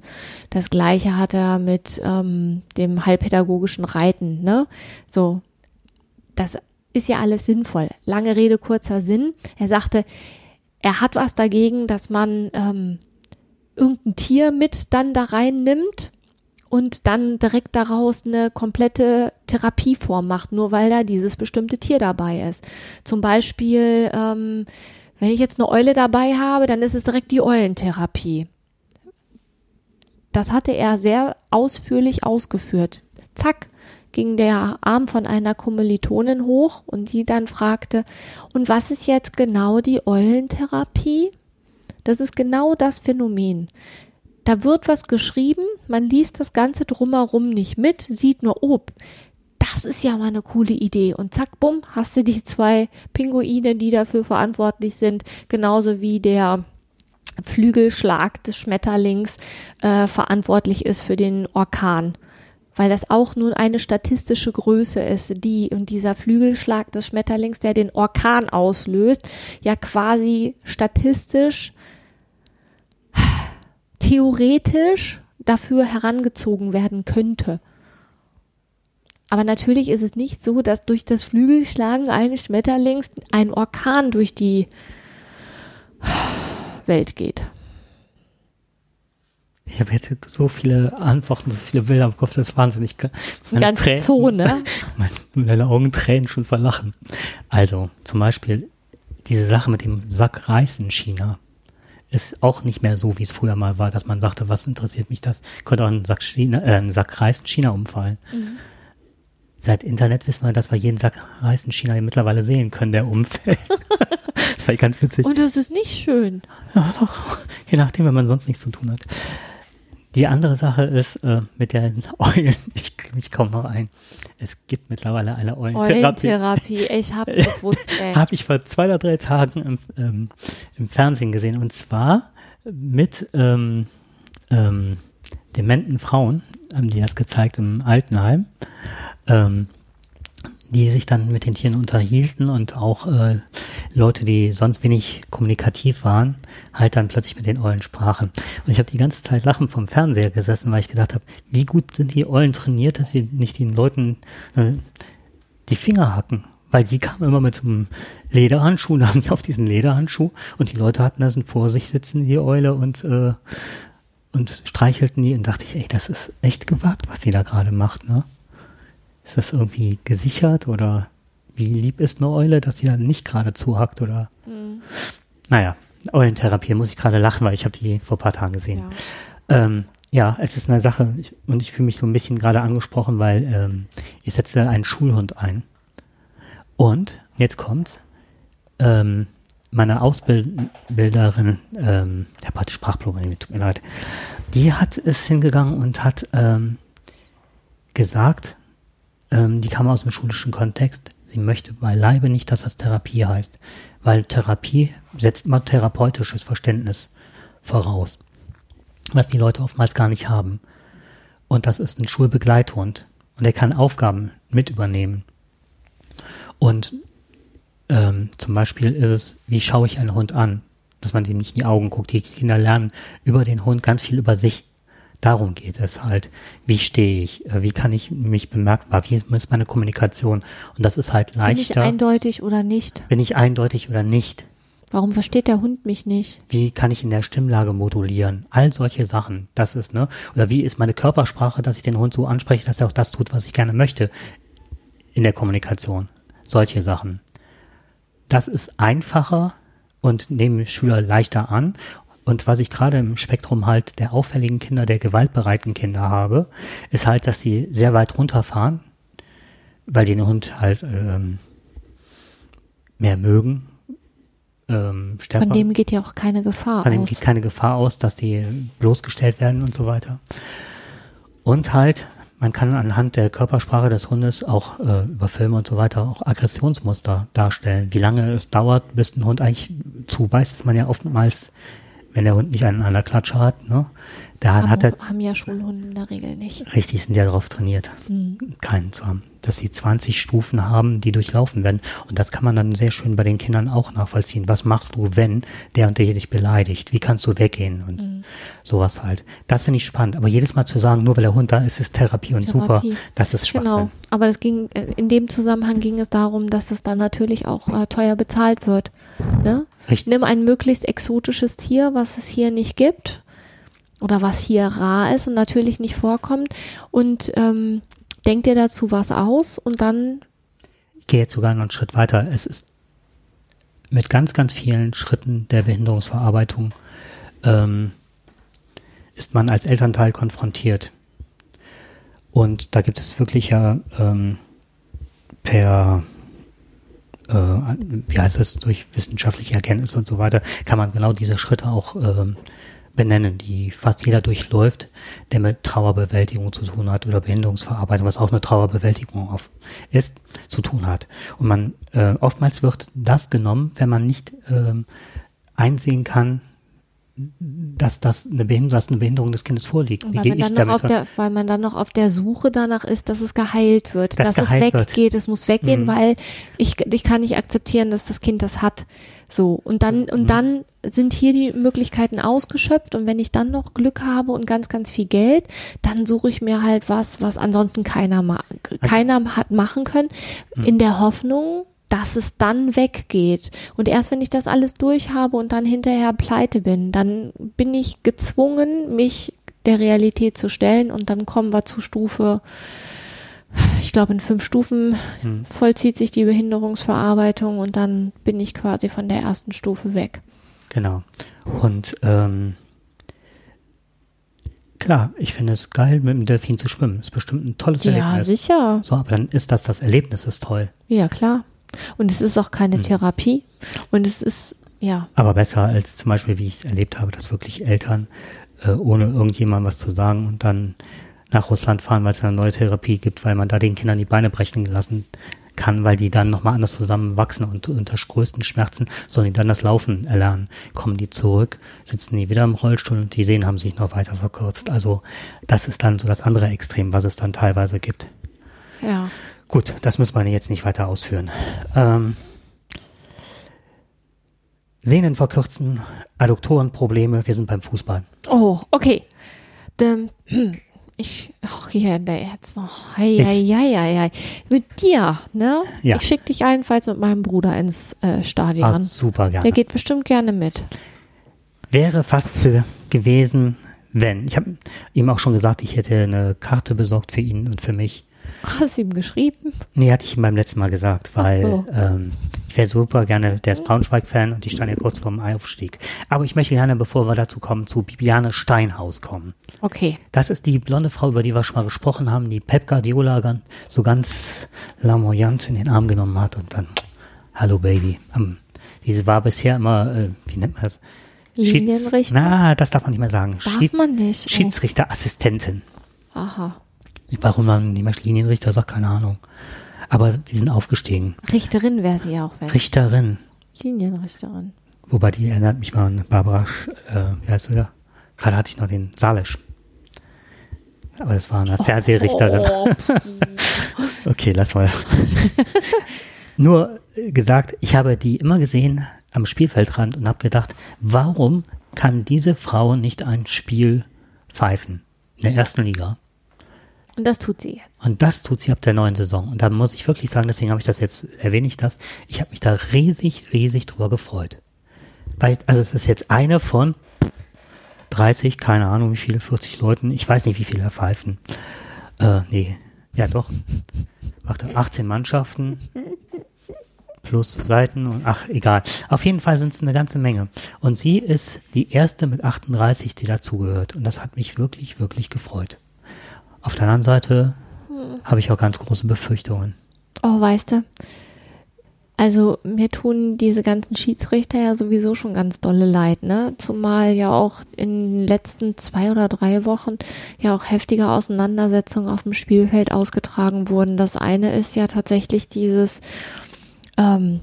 Das gleiche hat er mit ähm, dem heilpädagogischen Reiten, ne? So, das ist ja alles sinnvoll. Lange Rede, kurzer Sinn. Er sagte, er hat was dagegen, dass man ähm, irgendein Tier mit dann da rein nimmt und dann direkt daraus eine komplette Therapieform macht, nur weil da dieses bestimmte Tier dabei ist. Zum Beispiel, ähm, wenn ich jetzt eine Eule dabei habe, dann ist es direkt die Eulentherapie. Das hatte er sehr ausführlich ausgeführt. Zack, ging der Arm von einer Kommilitonin hoch und die dann fragte, und was ist jetzt genau die Eulentherapie? Das ist genau das Phänomen. Da wird was geschrieben, man liest das Ganze drumherum nicht mit, sieht nur, oh, das ist ja mal eine coole Idee. Und zack, bumm, hast du die zwei Pinguine, die dafür verantwortlich sind, genauso wie der Flügelschlag des Schmetterlings äh, verantwortlich ist für den Orkan. Weil das auch nun eine statistische Größe ist, die und dieser Flügelschlag des Schmetterlings, der den Orkan auslöst, ja quasi statistisch theoretisch dafür herangezogen werden könnte. Aber natürlich ist es nicht so, dass durch das Flügelschlagen eines Schmetterlings ein Orkan durch die Welt geht. Ich habe jetzt so viele Antworten, so viele Bilder im Kopf, das ist wahnsinnig. Meine Ganz Tränen, Zone. Meine, meine Augen tränen schon verlachen. Also, zum Beispiel diese Sache mit dem Sack Reis in China ist auch nicht mehr so, wie es früher mal war, dass man sagte, was interessiert mich das? Könnte auch ein Sack, China, äh, ein Sack Reis in China umfallen. Mhm. Seit Internet wissen wir, dass wir jeden Sack Reis in China mittlerweile sehen können, der umfällt. das war ganz witzig. Und das ist nicht schön. Ja, doch. Je nachdem, wenn man sonst nichts zu tun hat. Die andere Sache ist äh, mit den Eulen, ich mich kaum noch ein. Es gibt mittlerweile eine Eulentherapie. Eulentherapie, ich hab's gewusst. Habe ich vor zwei oder drei Tagen im, ähm, im Fernsehen gesehen. Und zwar mit ähm, ähm, dementen Frauen, haben die das gezeigt im Altenheim. Ähm, die sich dann mit den Tieren unterhielten und auch äh, Leute, die sonst wenig kommunikativ waren, halt dann plötzlich mit den Eulen sprachen. Und ich habe die ganze Zeit lachend vom Fernseher gesessen, weil ich gedacht habe, wie gut sind die Eulen trainiert, dass sie nicht den Leuten äh, die Finger hacken. Weil sie kamen immer mit so einem Lederhandschuh, da haben die auf diesen Lederhandschuh und die Leute hatten das vor sich sitzen, die Eule, und, äh, und streichelten die und dachte ich, ey, das ist echt gewagt, was die da gerade macht, ne? Ist das irgendwie gesichert oder wie lieb ist eine Eule, dass sie dann nicht gerade zuhackt oder? Mhm. Naja, Eulentherapie muss ich gerade lachen, weil ich habe die vor ein paar Tagen gesehen. Ja. Ähm, ja, es ist eine Sache ich, und ich fühle mich so ein bisschen gerade angesprochen, weil ähm, ich setze einen Schulhund ein. Und jetzt kommt ähm, meine Ausbilderin, ähm, der hat Sprachprobleme, tut mir leid, die hat es hingegangen und hat ähm, gesagt, ähm, die kam aus dem schulischen Kontext. Sie möchte beileibe nicht, dass das Therapie heißt, weil Therapie setzt immer therapeutisches Verständnis voraus, was die Leute oftmals gar nicht haben. Und das ist ein Schulbegleithund und er kann Aufgaben mit übernehmen. Und ähm, zum Beispiel ist es, wie schaue ich einen Hund an? Dass man dem nicht in die Augen guckt. Die Kinder lernen über den Hund ganz viel über sich Darum geht es halt. Wie stehe ich? Äh, wie kann ich mich bemerkbar? Wie ist meine Kommunikation? Und das ist halt leichter. Bin ich eindeutig oder nicht? Bin ich eindeutig oder nicht? Warum versteht der Hund mich nicht? Wie kann ich in der Stimmlage modulieren? All solche Sachen. Das ist, ne? Oder wie ist meine Körpersprache, dass ich den Hund so anspreche, dass er auch das tut, was ich gerne möchte in der Kommunikation? Solche Sachen. Das ist einfacher und nehmen Schüler leichter an. Und was ich gerade im Spektrum halt der auffälligen Kinder, der gewaltbereiten Kinder habe, ist halt, dass die sehr weit runterfahren, weil die den Hund halt ähm, mehr mögen. Ähm, stärker. Von dem geht ja auch keine Gefahr aus. Von dem geht keine Gefahr aus, dass die bloßgestellt werden und so weiter. Und halt, man kann anhand der Körpersprache des Hundes auch äh, über Filme und so weiter auch Aggressionsmuster darstellen. Wie lange es dauert, bis ein Hund eigentlich zubeißt, ist man ja oftmals wenn der Hund nicht einen an der Klatsche hat, ne? Da haben, hat er. Haben ja Schulhunde in der Regel nicht. Richtig, sind ja darauf trainiert, mhm. keinen zu haben. Dass sie 20 Stufen haben, die durchlaufen werden. Und das kann man dann sehr schön bei den Kindern auch nachvollziehen. Was machst du, wenn der und der dich beleidigt? Wie kannst du weggehen? Und mhm. sowas halt. Das finde ich spannend. Aber jedes Mal zu sagen, nur weil der Hund da ist, ist Therapie und Therapie. super, das ist Schwachsinn. Genau. Aber das ging, äh, in dem Zusammenhang ging es darum, dass das dann natürlich auch äh, teuer bezahlt wird. Ne? Richtig. Nimm ein möglichst exotisches Tier, was es hier nicht gibt oder was hier rar ist und natürlich nicht vorkommt und ähm, denk dir dazu was aus und dann. Ich gehe jetzt sogar noch einen Schritt weiter. Es ist mit ganz, ganz vielen Schritten der Behinderungsverarbeitung ähm, ist man als Elternteil konfrontiert. Und da gibt es wirklich ja ähm, per äh, wie heißt das, durch wissenschaftliche Erkenntnisse und so weiter, kann man genau diese Schritte auch ähm, benennen, die fast jeder durchläuft, der mit Trauerbewältigung zu tun hat oder Behinderungsverarbeitung, was auch eine Trauerbewältigung ist, zu tun hat. Und man äh, oftmals wird das genommen, wenn man nicht ähm, einsehen kann, dass das eine Behinderung, dass eine Behinderung des Kindes vorliegt. Wie Weil gehe man, ich dann noch damit auf der, weil man dann noch auf der Suche danach ist, dass es geheilt wird, Dass dass, es geheilt wird. weggeht, es muss weggehen, Mhm. weil ich, ich kann nicht akzeptieren, dass das Kind das hat. So. Und dann, Mhm. und dann sind hier die Möglichkeiten ausgeschöpft und wenn ich dann noch Glück habe und ganz, ganz viel Geld, dann suche ich mir halt was, was ansonsten keiner, ma keiner hat machen können, Mhm. in der Hoffnung, dass es dann weggeht. Und erst wenn ich das alles durch habe und dann hinterher pleite bin, dann bin ich gezwungen, mich der Realität zu stellen und dann kommen wir zu Stufe, ich glaube in fünf Stufen Hm. vollzieht sich die Behinderungsverarbeitung und dann bin ich quasi von der ersten Stufe weg. Genau. Und ähm, klar, ich finde es geil, mit dem Delfin zu schwimmen. Ist bestimmt ein tolles Ja, Erlebnis. sicher. So, aber dann ist das das Erlebnis, ist toll. Ja, klar. Und es ist auch keine Hm. Therapie und es ist, ja, Aber besser als zum Beispiel, wie ich es erlebt habe, dass wirklich Eltern äh, ohne irgendjemandem was zu sagen und dann nach Russland fahren, weil es eine neue Therapie gibt, weil man da den Kindern die Beine brechen lassen kann, weil die dann nochmal anders zusammenwachsen und unter größten Schmerzen, sollen die dann das Laufen erlernen. Kommen die zurück, sitzen die wieder im Rollstuhl und die Sehnen haben sich noch weiter verkürzt. Also das ist dann so das andere Extrem, was es dann teilweise gibt. ja. Gut, das müssen wir jetzt nicht weiter ausführen. Ähm, Sehnen verkürzen, Adduktorenprobleme, wir sind beim Fußball. Oh, okay. Hm, ich, ach, hier, der jetzt noch, hei, hei, hei, hei. Mit dir, ne? Ja. Ich schick dich allenfalls mit meinem Bruder ins äh, Stadion. Ah, super gerne. der geht bestimmt gerne mit. Wäre fast ge- gewesen, wenn. Ich habe ihm auch schon gesagt, ich hätte eine Karte besorgt für ihn und für mich. Hast du ihm geschrieben? Nee, hatte ich ihm beim letzten Mal gesagt, weil so. ähm, ich wäre super gerne, der ist Braunschweig-Fan und die stand ja kurz vorm Aufstieg. Aber ich möchte gerne, bevor wir dazu kommen, zu Bibiane Steinhaus kommen. Okay. Das ist die blonde Frau, über die wir schon mal gesprochen haben, die Pep Guardiola so ganz lamoyant in den Arm genommen hat und dann, hallo Baby. Am, diese war bisher immer, äh, wie nennt man das? Schieds- Linienrichter? Na, das darf man nicht mehr sagen. Darf man nicht? Oh. Schiedsrichterassistentin. Aha. Warum man nicht mehr Linienrichter sagt, keine Ahnung. Aber die sind aufgestiegen. Richterin wäre sie auch, wenn. Richterin. Linienrichterin. Wobei die erinnert mich mal an Barbara, Sch- äh, wie heißt sie da? Gerade hatte ich noch den Salisch. Aber das war eine Fernsehrichterin. Oh, Okay, lass mal. Nur äh, gesagt, ich habe die immer gesehen am Spielfeldrand und habe gedacht, warum kann diese Frau nicht ein Spiel pfeifen in der ersten Liga? Und das tut sie jetzt. Und das tut sie ab der neuen Saison. Und da muss ich wirklich sagen, deswegen habe ich das jetzt, erwähne ich das, ich habe mich da riesig, riesig drüber gefreut. Weil, also es ist jetzt eine von 30, keine Ahnung wie viele, 40 Leuten, ich weiß nicht, wie viele pfeifen. Äh, nee, ja doch. Warte, 18 Mannschaften plus Seiten und ach, egal. Auf jeden Fall sind es eine ganze Menge. Und sie ist die erste mit 38, die dazugehört. Und das hat mich wirklich, wirklich gefreut. Auf der anderen Seite habe ich auch ganz große Befürchtungen. Oh, weißt du, also mir tun diese ganzen Schiedsrichter ja sowieso schon ganz dolle leid, ne? Zumal ja auch in den letzten zwei oder drei Wochen ja auch heftige Auseinandersetzungen auf dem Spielfeld ausgetragen wurden. Das eine ist ja tatsächlich dieses, ähm,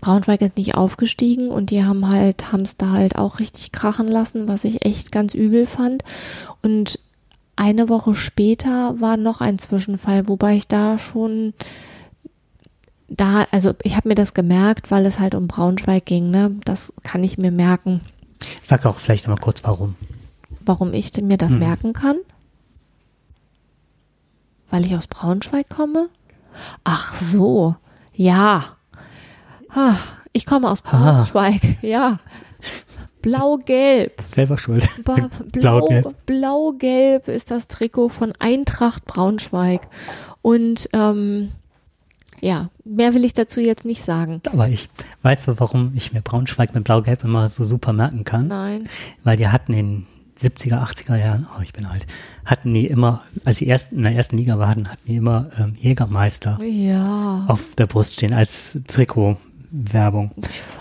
Braunschweig ist nicht aufgestiegen und die haben halt, haben es da halt auch richtig krachen lassen, was ich echt ganz übel fand. Und eine Woche später war noch ein Zwischenfall, wobei ich da schon da, also ich habe mir das gemerkt, weil es halt um Braunschweig ging, ne? Das kann ich mir merken, Sag auch vielleicht noch mal kurz, warum. warum ich mir das Hm. merken kann. Weil ich aus Braunschweig komme? Ach so, ja. Ich komme aus. Braunschweig, ja. Blau-Gelb. Selber schuld. Blau-Gelb. Blau, Blau-Gelb ist das Trikot von Eintracht Braunschweig. Und ähm, ja, mehr will ich dazu jetzt nicht sagen. Aber ich, weißt du, warum ich mir Braunschweig mit Blau-Gelb immer so super merken kann? Nein. Weil die hatten in 70er, 80er Jahren, oh, ich bin alt, hatten die immer, als die ersten, in der ersten Liga waren, hatten die immer ähm, Jägermeister Ja. auf der Brust stehen als Trikotwerbung.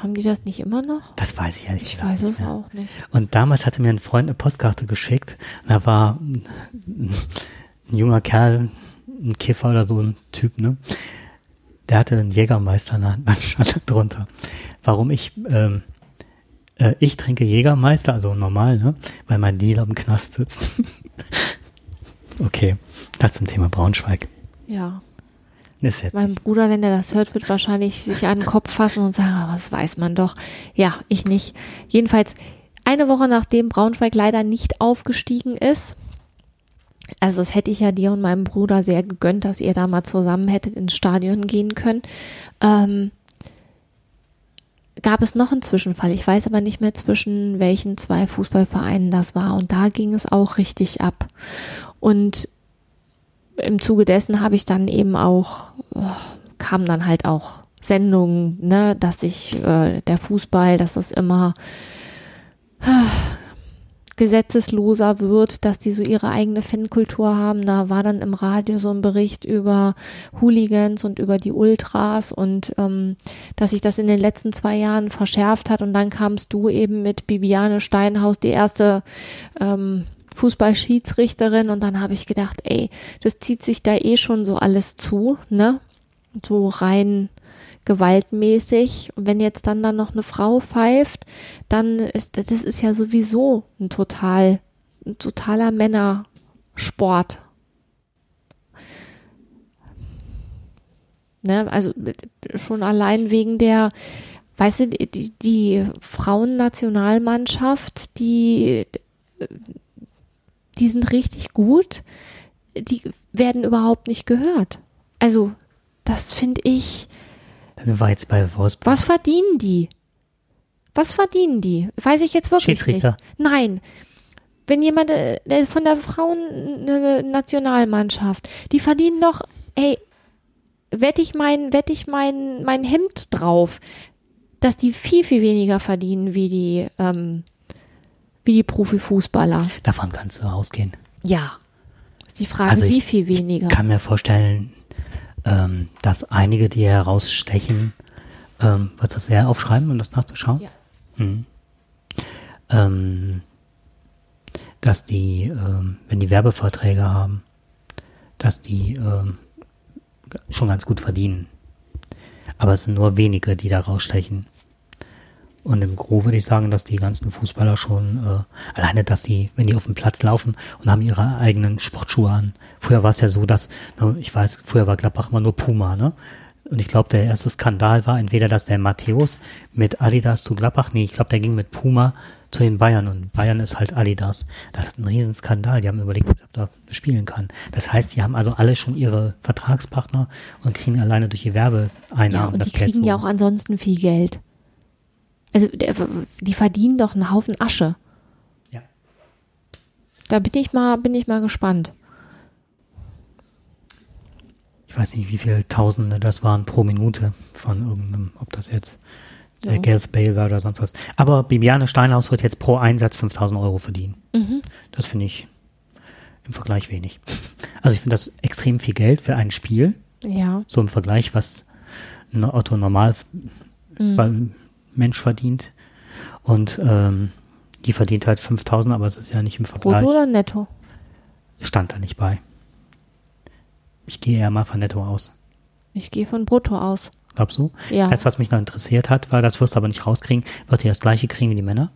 Haben die das nicht immer noch? Das weiß ich ehrlich Ich gesagt weiß es mehr. auch nicht. Und damals hatte mir ein Freund eine Postkarte geschickt. Und da war ein, ein junger Kerl, ein Kiffer oder so ein Typ, ne? Der hatte einen Jägermeister in der Hand, dann stand da drunter. Warum ich ähm, Äh, ich trinke Jägermeister, also normal, ne? Weil mein Dealer im Knast sitzt. okay, das zum Thema Braunschweig. Ja. Ist jetzt Mein. Bruder, wenn er das hört, wird wahrscheinlich sich an den Kopf fassen und sagen, "Ah, was weiß man doch. Ja, ich nicht. Jedenfalls eine Woche nachdem Braunschweig leider nicht aufgestiegen ist, also das hätte ich ja dir und meinem Bruder sehr gegönnt, dass ihr da mal zusammen hättet ins Stadion gehen können, ähm, gab es noch einen Zwischenfall. Ich weiß aber nicht mehr zwischen welchen zwei Fußballvereinen das war. Und da ging es auch richtig ab. Und im Zuge dessen habe ich dann eben auch, oh, kamen dann halt auch Sendungen, ne, dass sich äh, der Fußball, dass das immer ah, gesetzesloser wird, dass die so ihre eigene Fankultur haben. Da war dann im Radio so ein Bericht über Hooligans und über die Ultras und ähm, dass sich das in den letzten zwei Jahren verschärft hat. Und dann kamst du eben mit Bibiane Steinhaus, die erste ähm, Fußballschiedsrichterin und dann habe ich gedacht, ey, das zieht sich da eh schon so alles zu, ne? So rein gewaltmäßig. Und wenn jetzt dann dann noch eine Frau pfeift, dann ist das ist ja sowieso ein total ein totaler Männersport. Ne? Also schon allein wegen der Weißt du, die, die Frauennationalmannschaft, die die sind richtig gut, die werden überhaupt nicht gehört. Also, das finde ich, Dann war jetzt bei Wolfsburg. was verdienen die? Was verdienen die? Weiß ich jetzt wirklich Schiedsrichter. nicht. Nein. Wenn jemand äh, von der Frauen-Nationalmannschaft, die verdienen doch, ey, wette ich mein, wette ich mein, mein Hemd drauf, dass die viel, viel weniger verdienen wie die, ähm, wie die Profifußballer. Davon kannst du ausgehen. Ja. Ist die Frage, Also ich- wie viel weniger? Ich kann mir vorstellen, ähm, dass einige, die herausstechen, ähm, du das sehr aufschreiben, um das nachzuschauen? Ja. Mhm. Ähm, dass die, ähm, wenn die Werbeverträge haben, dass die ähm, schon ganz gut verdienen. Aber es sind nur wenige, die da rausstechen. Und im Gro würde ich sagen, dass die ganzen Fußballer schon, äh, alleine, dass die, wenn die auf dem Platz laufen und haben ihre eigenen Sportschuhe an. Früher war es ja so, dass, ne, ich weiß, früher war Gladbach immer nur Puma, ne? Und ich glaube, der erste Skandal war entweder, dass der Matthäus mit Adidas zu Gladbach, nee, ich glaube, der ging mit Puma zu den Bayern und Bayern ist halt Adidas. Das ist ein Riesenskandal. Die haben überlegt, ob er da spielen kann. Das heißt, die haben also alle schon ihre Vertragspartner und kriegen alleine durch die Werbeeinnahmen Ja, und das die Geld kriegen so. ja auch ansonsten viel Geld. Also der, die verdienen doch einen Haufen Asche. Ja. Da bin ich mal, bin ich mal gespannt. ich weiß nicht, wie viele Tausende das waren pro Minute von irgendeinem, ob das jetzt Ja. der Gareth Bale war oder sonst was. Aber Bibiane Steinhaus wird jetzt pro Einsatz 5000 Euro verdienen. Mhm. Das finde ich im Vergleich wenig. Also ich finde das extrem viel Geld für ein Spiel. Ja. So im Vergleich, was ein Otto normal Mhm. Mensch verdient. Und ähm, die verdient halt 5000, aber es ist ja nicht im Vergleich. Brutto oder netto? Stand da nicht bei. Ich gehe eher mal von Netto aus. Ich gehe von Brutto aus. Glaubst du? Ja. Das, was mich noch interessiert hat, war, das wirst du aber nicht rauskriegen, wird die das gleiche kriegen wie die Männer?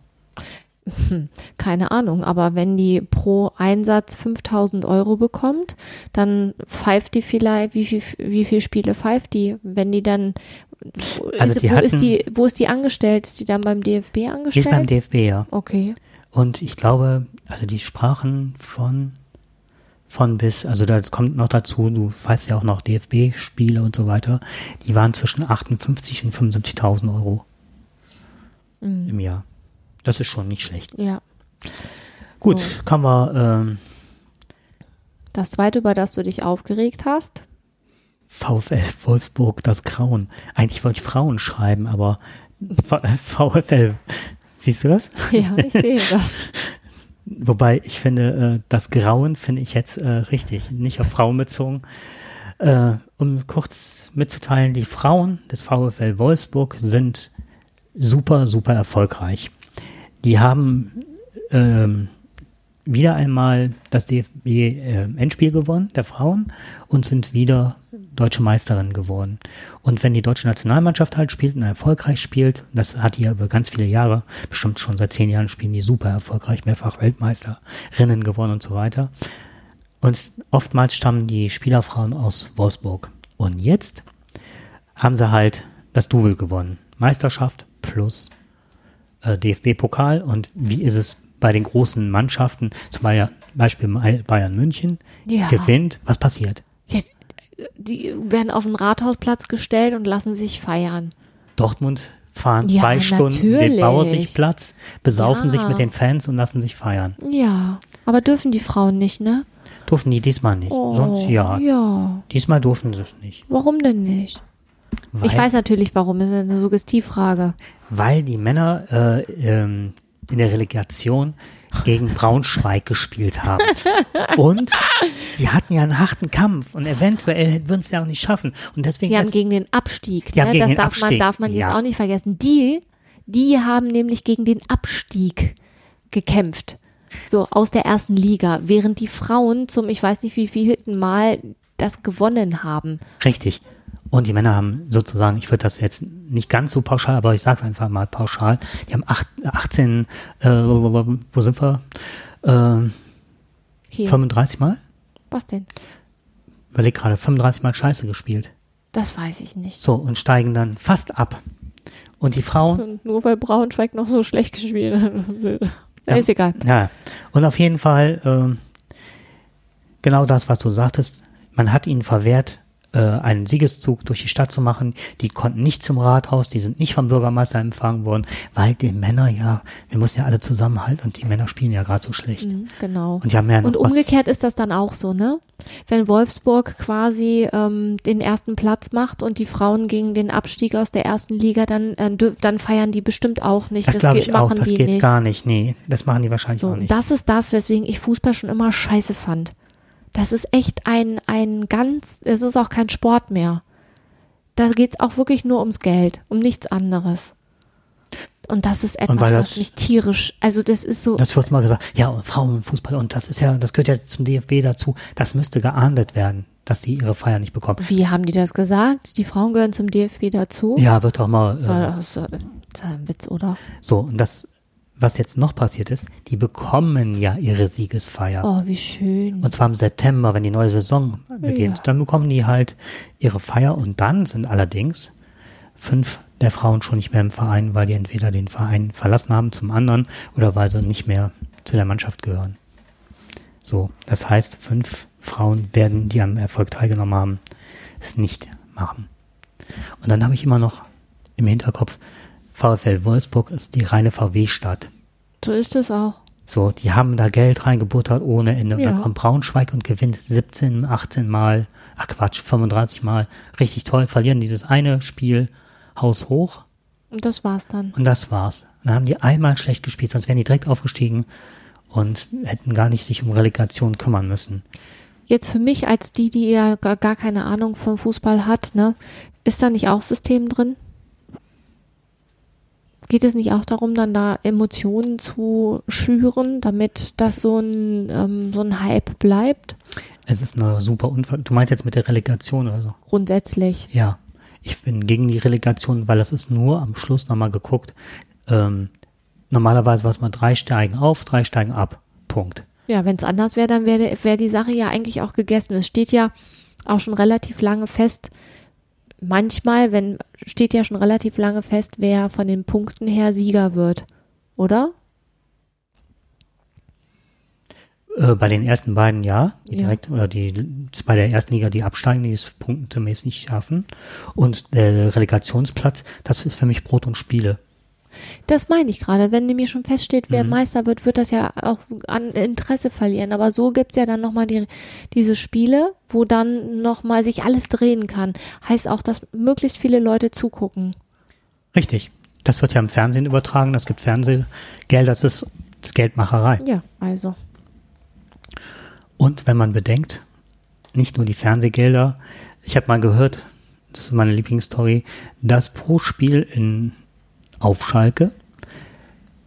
Keine Ahnung, aber wenn die pro Einsatz 5000 Euro bekommt, dann pfeift die vielleicht, wie viel, wie viele Spiele pfeift die? Wenn die dann, Also ist, die wo, ist hatten- die, wo ist die angestellt? Ist die dann beim DFB Die angestellt? ist beim DFB, ja. okay. Und ich glaube, also die sprachen von, von bis, also da kommt noch dazu, du weißt ja auch noch DFB-Spiele und so weiter, die waren zwischen 58 und 75.000 Euro Mhm. im Jahr. Das ist schon nicht schlecht. Ja. Gut, So. kommen wir, ähm, Das zweite, über das du dich aufgeregt hast. VfL Wolfsburg, das Grauen. Eigentlich wollte ich Frauen schreiben, aber V- VfL, siehst du das? Ja, ich sehe das. Wobei ich finde, äh, das Grauen finde ich jetzt äh, richtig, nicht auf Frauen bezogen. Äh, um kurz mitzuteilen, die Frauen des VfL Wolfsburg sind super, super erfolgreich. Die haben ähm, wieder einmal das DFB-Endspiel äh, gewonnen, der Frauen, und sind wieder deutsche Meisterin geworden. Und wenn die deutsche Nationalmannschaft halt spielt und erfolgreich spielt, das hat die ja über ganz viele Jahre, bestimmt schon seit zehn Jahren spielen die super erfolgreich, mehrfach Weltmeisterinnen gewonnen und so weiter. Und oftmals stammen die Spielerfrauen aus Wolfsburg. Und jetzt haben sie halt das Double gewonnen. Meisterschaft plus äh, DFB-Pokal. Und wie ist es bei den großen Mannschaften, zum Beispiel Bayern München, ja. gewinnt? Was passiert? Ja, die werden auf den Rathausplatz gestellt und lassen sich feiern. Dortmund fahren ja, zwei Stunden den Bauersichtplatz, besaufen ja. sich mit den Fans und lassen sich feiern. Ja, aber dürfen die Frauen nicht, ne? Durften die diesmal nicht. Oh, Sonst ja. ja. Diesmal durften sie es nicht. Warum denn nicht? Weil, ich weiß natürlich warum, das ist eine Suggestivfrage. Weil die Männer äh, ähm, in der Relegation gegen Braunschweig gespielt haben. Und sie hatten ja einen harten Kampf und eventuell würden sie ja auch nicht schaffen. Und deswegen. Die haben gegen den Abstieg. Die ne? haben gegen das den darf Abstieg. man, darf man ja. jetzt auch nicht vergessen. Die, die haben nämlich gegen den Abstieg gekämpft. So, aus der ersten Liga. Während die Frauen zum, ich weiß nicht wie vielten Mal das gewonnen haben. Richtig. Und die Männer haben sozusagen, ich würde das jetzt nicht ganz so pauschal, aber ich sage es einfach mal pauschal, die haben acht, 18, äh, wo sind wir? Äh, Hier. 35 Mal? Was denn? Überleg gerade, 35 Mal Scheiße gespielt. Das weiß ich nicht. So, und steigen dann fast ab. Und die Frauen. Nur weil Braunschweig noch so schlecht gespielt hat. ja, ist egal. Ja. Und auf jeden Fall, äh, genau das, was du sagtest, man hat ihnen verwehrt, äh, einen Siegeszug durch die Stadt zu machen. Die konnten nicht zum Rathaus, die sind nicht vom Bürgermeister empfangen worden, weil die Männer ja, wir mussten ja alle zusammenhalten und die Männer spielen ja gerade so schlecht. Mhm, genau. Und, die haben ja und umgekehrt ist das dann auch so, ne? Wenn Wolfsburg quasi ähm, den ersten Platz macht und die Frauen gegen den Abstieg aus der ersten Liga, dann, äh, dann feiern die bestimmt auch nicht. Das, das glaube ich auch, das geht nicht. gar nicht. Nee, das machen die wahrscheinlich so, auch nicht. Das ist das, weswegen ich Fußball schon immer scheiße fand. Das ist echt ein, ein ganz, es ist auch kein Sport mehr. Da geht es auch wirklich nur ums Geld, um nichts anderes. Und das ist etwas, das, was mich tierisch, also das ist so. Das wird immer gesagt, ja, Frauenfußball, und das ist ja, das gehört ja zum DFB dazu, das müsste geahndet werden, dass die ihre Feier nicht bekommen. Wie haben die das gesagt? Die Frauen gehören zum DFB dazu? Ja, wird doch mal. Äh, das ist ein Witz, oder? So, und das was jetzt noch passiert ist, die bekommen ja ihre Siegesfeier. Oh, wie schön. Und zwar im September, wenn die neue Saison beginnt. Ja. Dann bekommen die halt ihre Feier und dann sind allerdings fünf der Frauen schon nicht mehr im Verein, weil die entweder den Verein verlassen haben zum anderen oder weil sie nicht mehr zu der Mannschaft gehören. So, das heißt, fünf Frauen werden, die am Erfolg teilgenommen haben, es nicht machen. Und dann habe ich immer noch im Hinterkopf, VfL Wolfsburg ist die reine VW-Stadt. So ist es auch. So, die haben da Geld reingebuttert ohne Ende. Und dann kommt Braunschweig und gewinnt 17, 18 Mal, ach Quatsch, 35 Mal. Richtig toll, verlieren dieses eine Spiel Haus hoch. Und das war's dann. Und das war's. Und dann haben die einmal schlecht gespielt, sonst wären die direkt aufgestiegen und hätten gar nicht sich um Relegation kümmern müssen. Jetzt für mich als die, die ja gar, gar keine Ahnung vom Fußball hat, ne, ist da nicht auch System drin? Geht es nicht auch darum, dann da Emotionen zu schüren, damit das so ein, ähm, so ein Hype bleibt? Es ist eine super Unfall. Du meinst jetzt mit der Relegation oder so? Grundsätzlich. Ja. Ich bin gegen die Relegation, weil das ist nur am Schluss nochmal geguckt. Ähm, normalerweise war es mal drei steigen auf, drei steigen ab. Punkt. Ja, wenn es anders wäre, dann wäre wär die Sache ja eigentlich auch gegessen. Es steht ja auch schon relativ lange fest, manchmal, wenn steht ja schon relativ lange fest, wer von den Punkten her Sieger wird, oder? Äh, bei den ersten beiden ja, die ja. direkt, oder die zwei der ersten Liga, die absteigen, die es punktemäßig nicht schaffen. Und der Relegationsplatz, das ist für mich Brot und Spiele. Das meine ich gerade. Wenn nämlich schon feststeht, wer mhm. Meister wird, wird das ja auch an Interesse verlieren. Aber so gibt's ja dann nochmal die, diese Spiele, wo dann nochmal sich alles drehen kann. Heißt auch, dass möglichst viele Leute zugucken. Richtig. Das wird ja im Fernsehen übertragen. Das gibt Fernsehgeld. Das ist, das Geldmacherei. Ja, also. Und wenn man bedenkt, nicht nur die Fernsehgelder. Ich habe mal gehört, das ist meine Lieblingsstory, dass pro Spiel in auf Schalke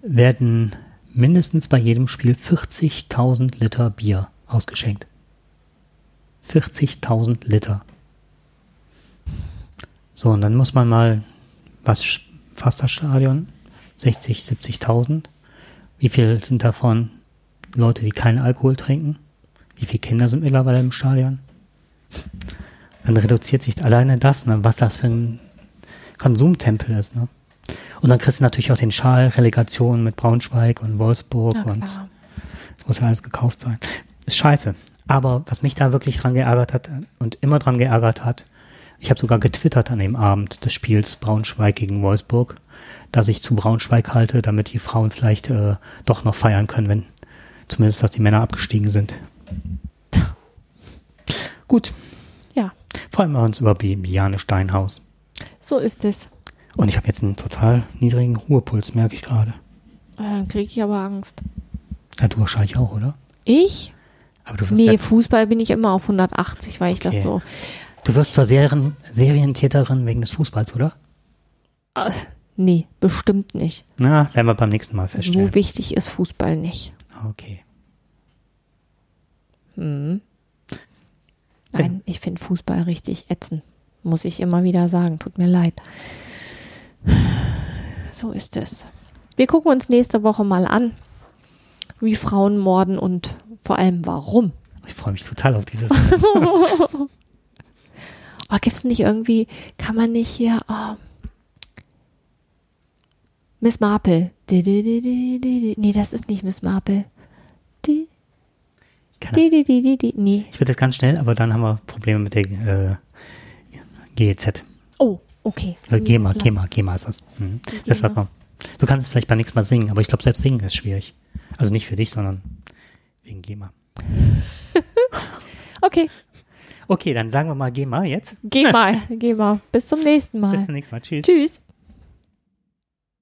werden mindestens bei jedem Spiel 40.000 Liter Bier ausgeschenkt. 40.000 Liter. So, und dann muss man mal, was fasst das Stadion? 60, 70.000. Wie viel sind davon Leute, die keinen Alkohol trinken? Wie viele Kinder sind mittlerweile im Stadion? Dann reduziert sich alleine das, ne, was das für ein Konsumtempel ist. Ne? Und dann kriegst du natürlich auch den Schal, Relegation mit Braunschweig und Wolfsburg und das muss ja alles gekauft sein. Ist scheiße. Aber was mich da wirklich dran geärgert hat und immer dran geärgert hat, ich habe sogar getwittert an dem Abend des Spiels Braunschweig gegen Wolfsburg, dass ich zu Braunschweig halte, damit die Frauen vielleicht äh, doch noch feiern können, wenn zumindest, dass die Männer abgestiegen sind. Gut, Ja, freuen wir uns über Bi- Biane Steinhaus. so ist es. Und ich habe jetzt einen total niedrigen Ruhepuls, merke ich gerade. Äh, Dann kriege ich aber Angst. Ja, du wahrscheinlich auch, oder? Ich? Aber du wirst, Nee, ja, Fußball bin ich immer auf 180, weil ich Okay. das so. du wirst zur Serien, Serientäterin wegen des Fußballs, oder? Äh, nee, bestimmt nicht. Na, werden wir beim nächsten Mal feststellen. So wichtig ist Fußball nicht. Okay. Hm. Nein, ich finde Fußball richtig ätzend. Muss ich immer wieder sagen. Tut mir leid. So ist es. Wir gucken uns nächste Woche mal an, wie Frauen morden und vor allem warum. Ich freue mich total auf dieses. Oh, gibt's nicht irgendwie, kann man nicht hier, oh, Miss Marple. Nee, das ist nicht Miss Marple. Di, Keine Ahnung. di, di, di, di, di. Nee. Ich würde jetzt ganz schnell, aber dann haben wir Probleme mit der äh, GEZ. Okay. Oder GEMA, GEMA, GEMA ist das. Mhm. Das GEMA. hat man. Du kannst vielleicht beim nächsten Mal singen, aber ich glaube, selbst singen ist schwierig. Also nicht für dich, sondern wegen GEMA. Okay, Okay, dann sagen wir mal GEMA jetzt. geh mal, geh mal. Bis zum nächsten Bis Mal. zum nächsten Mal. Tschüss. Tschüss.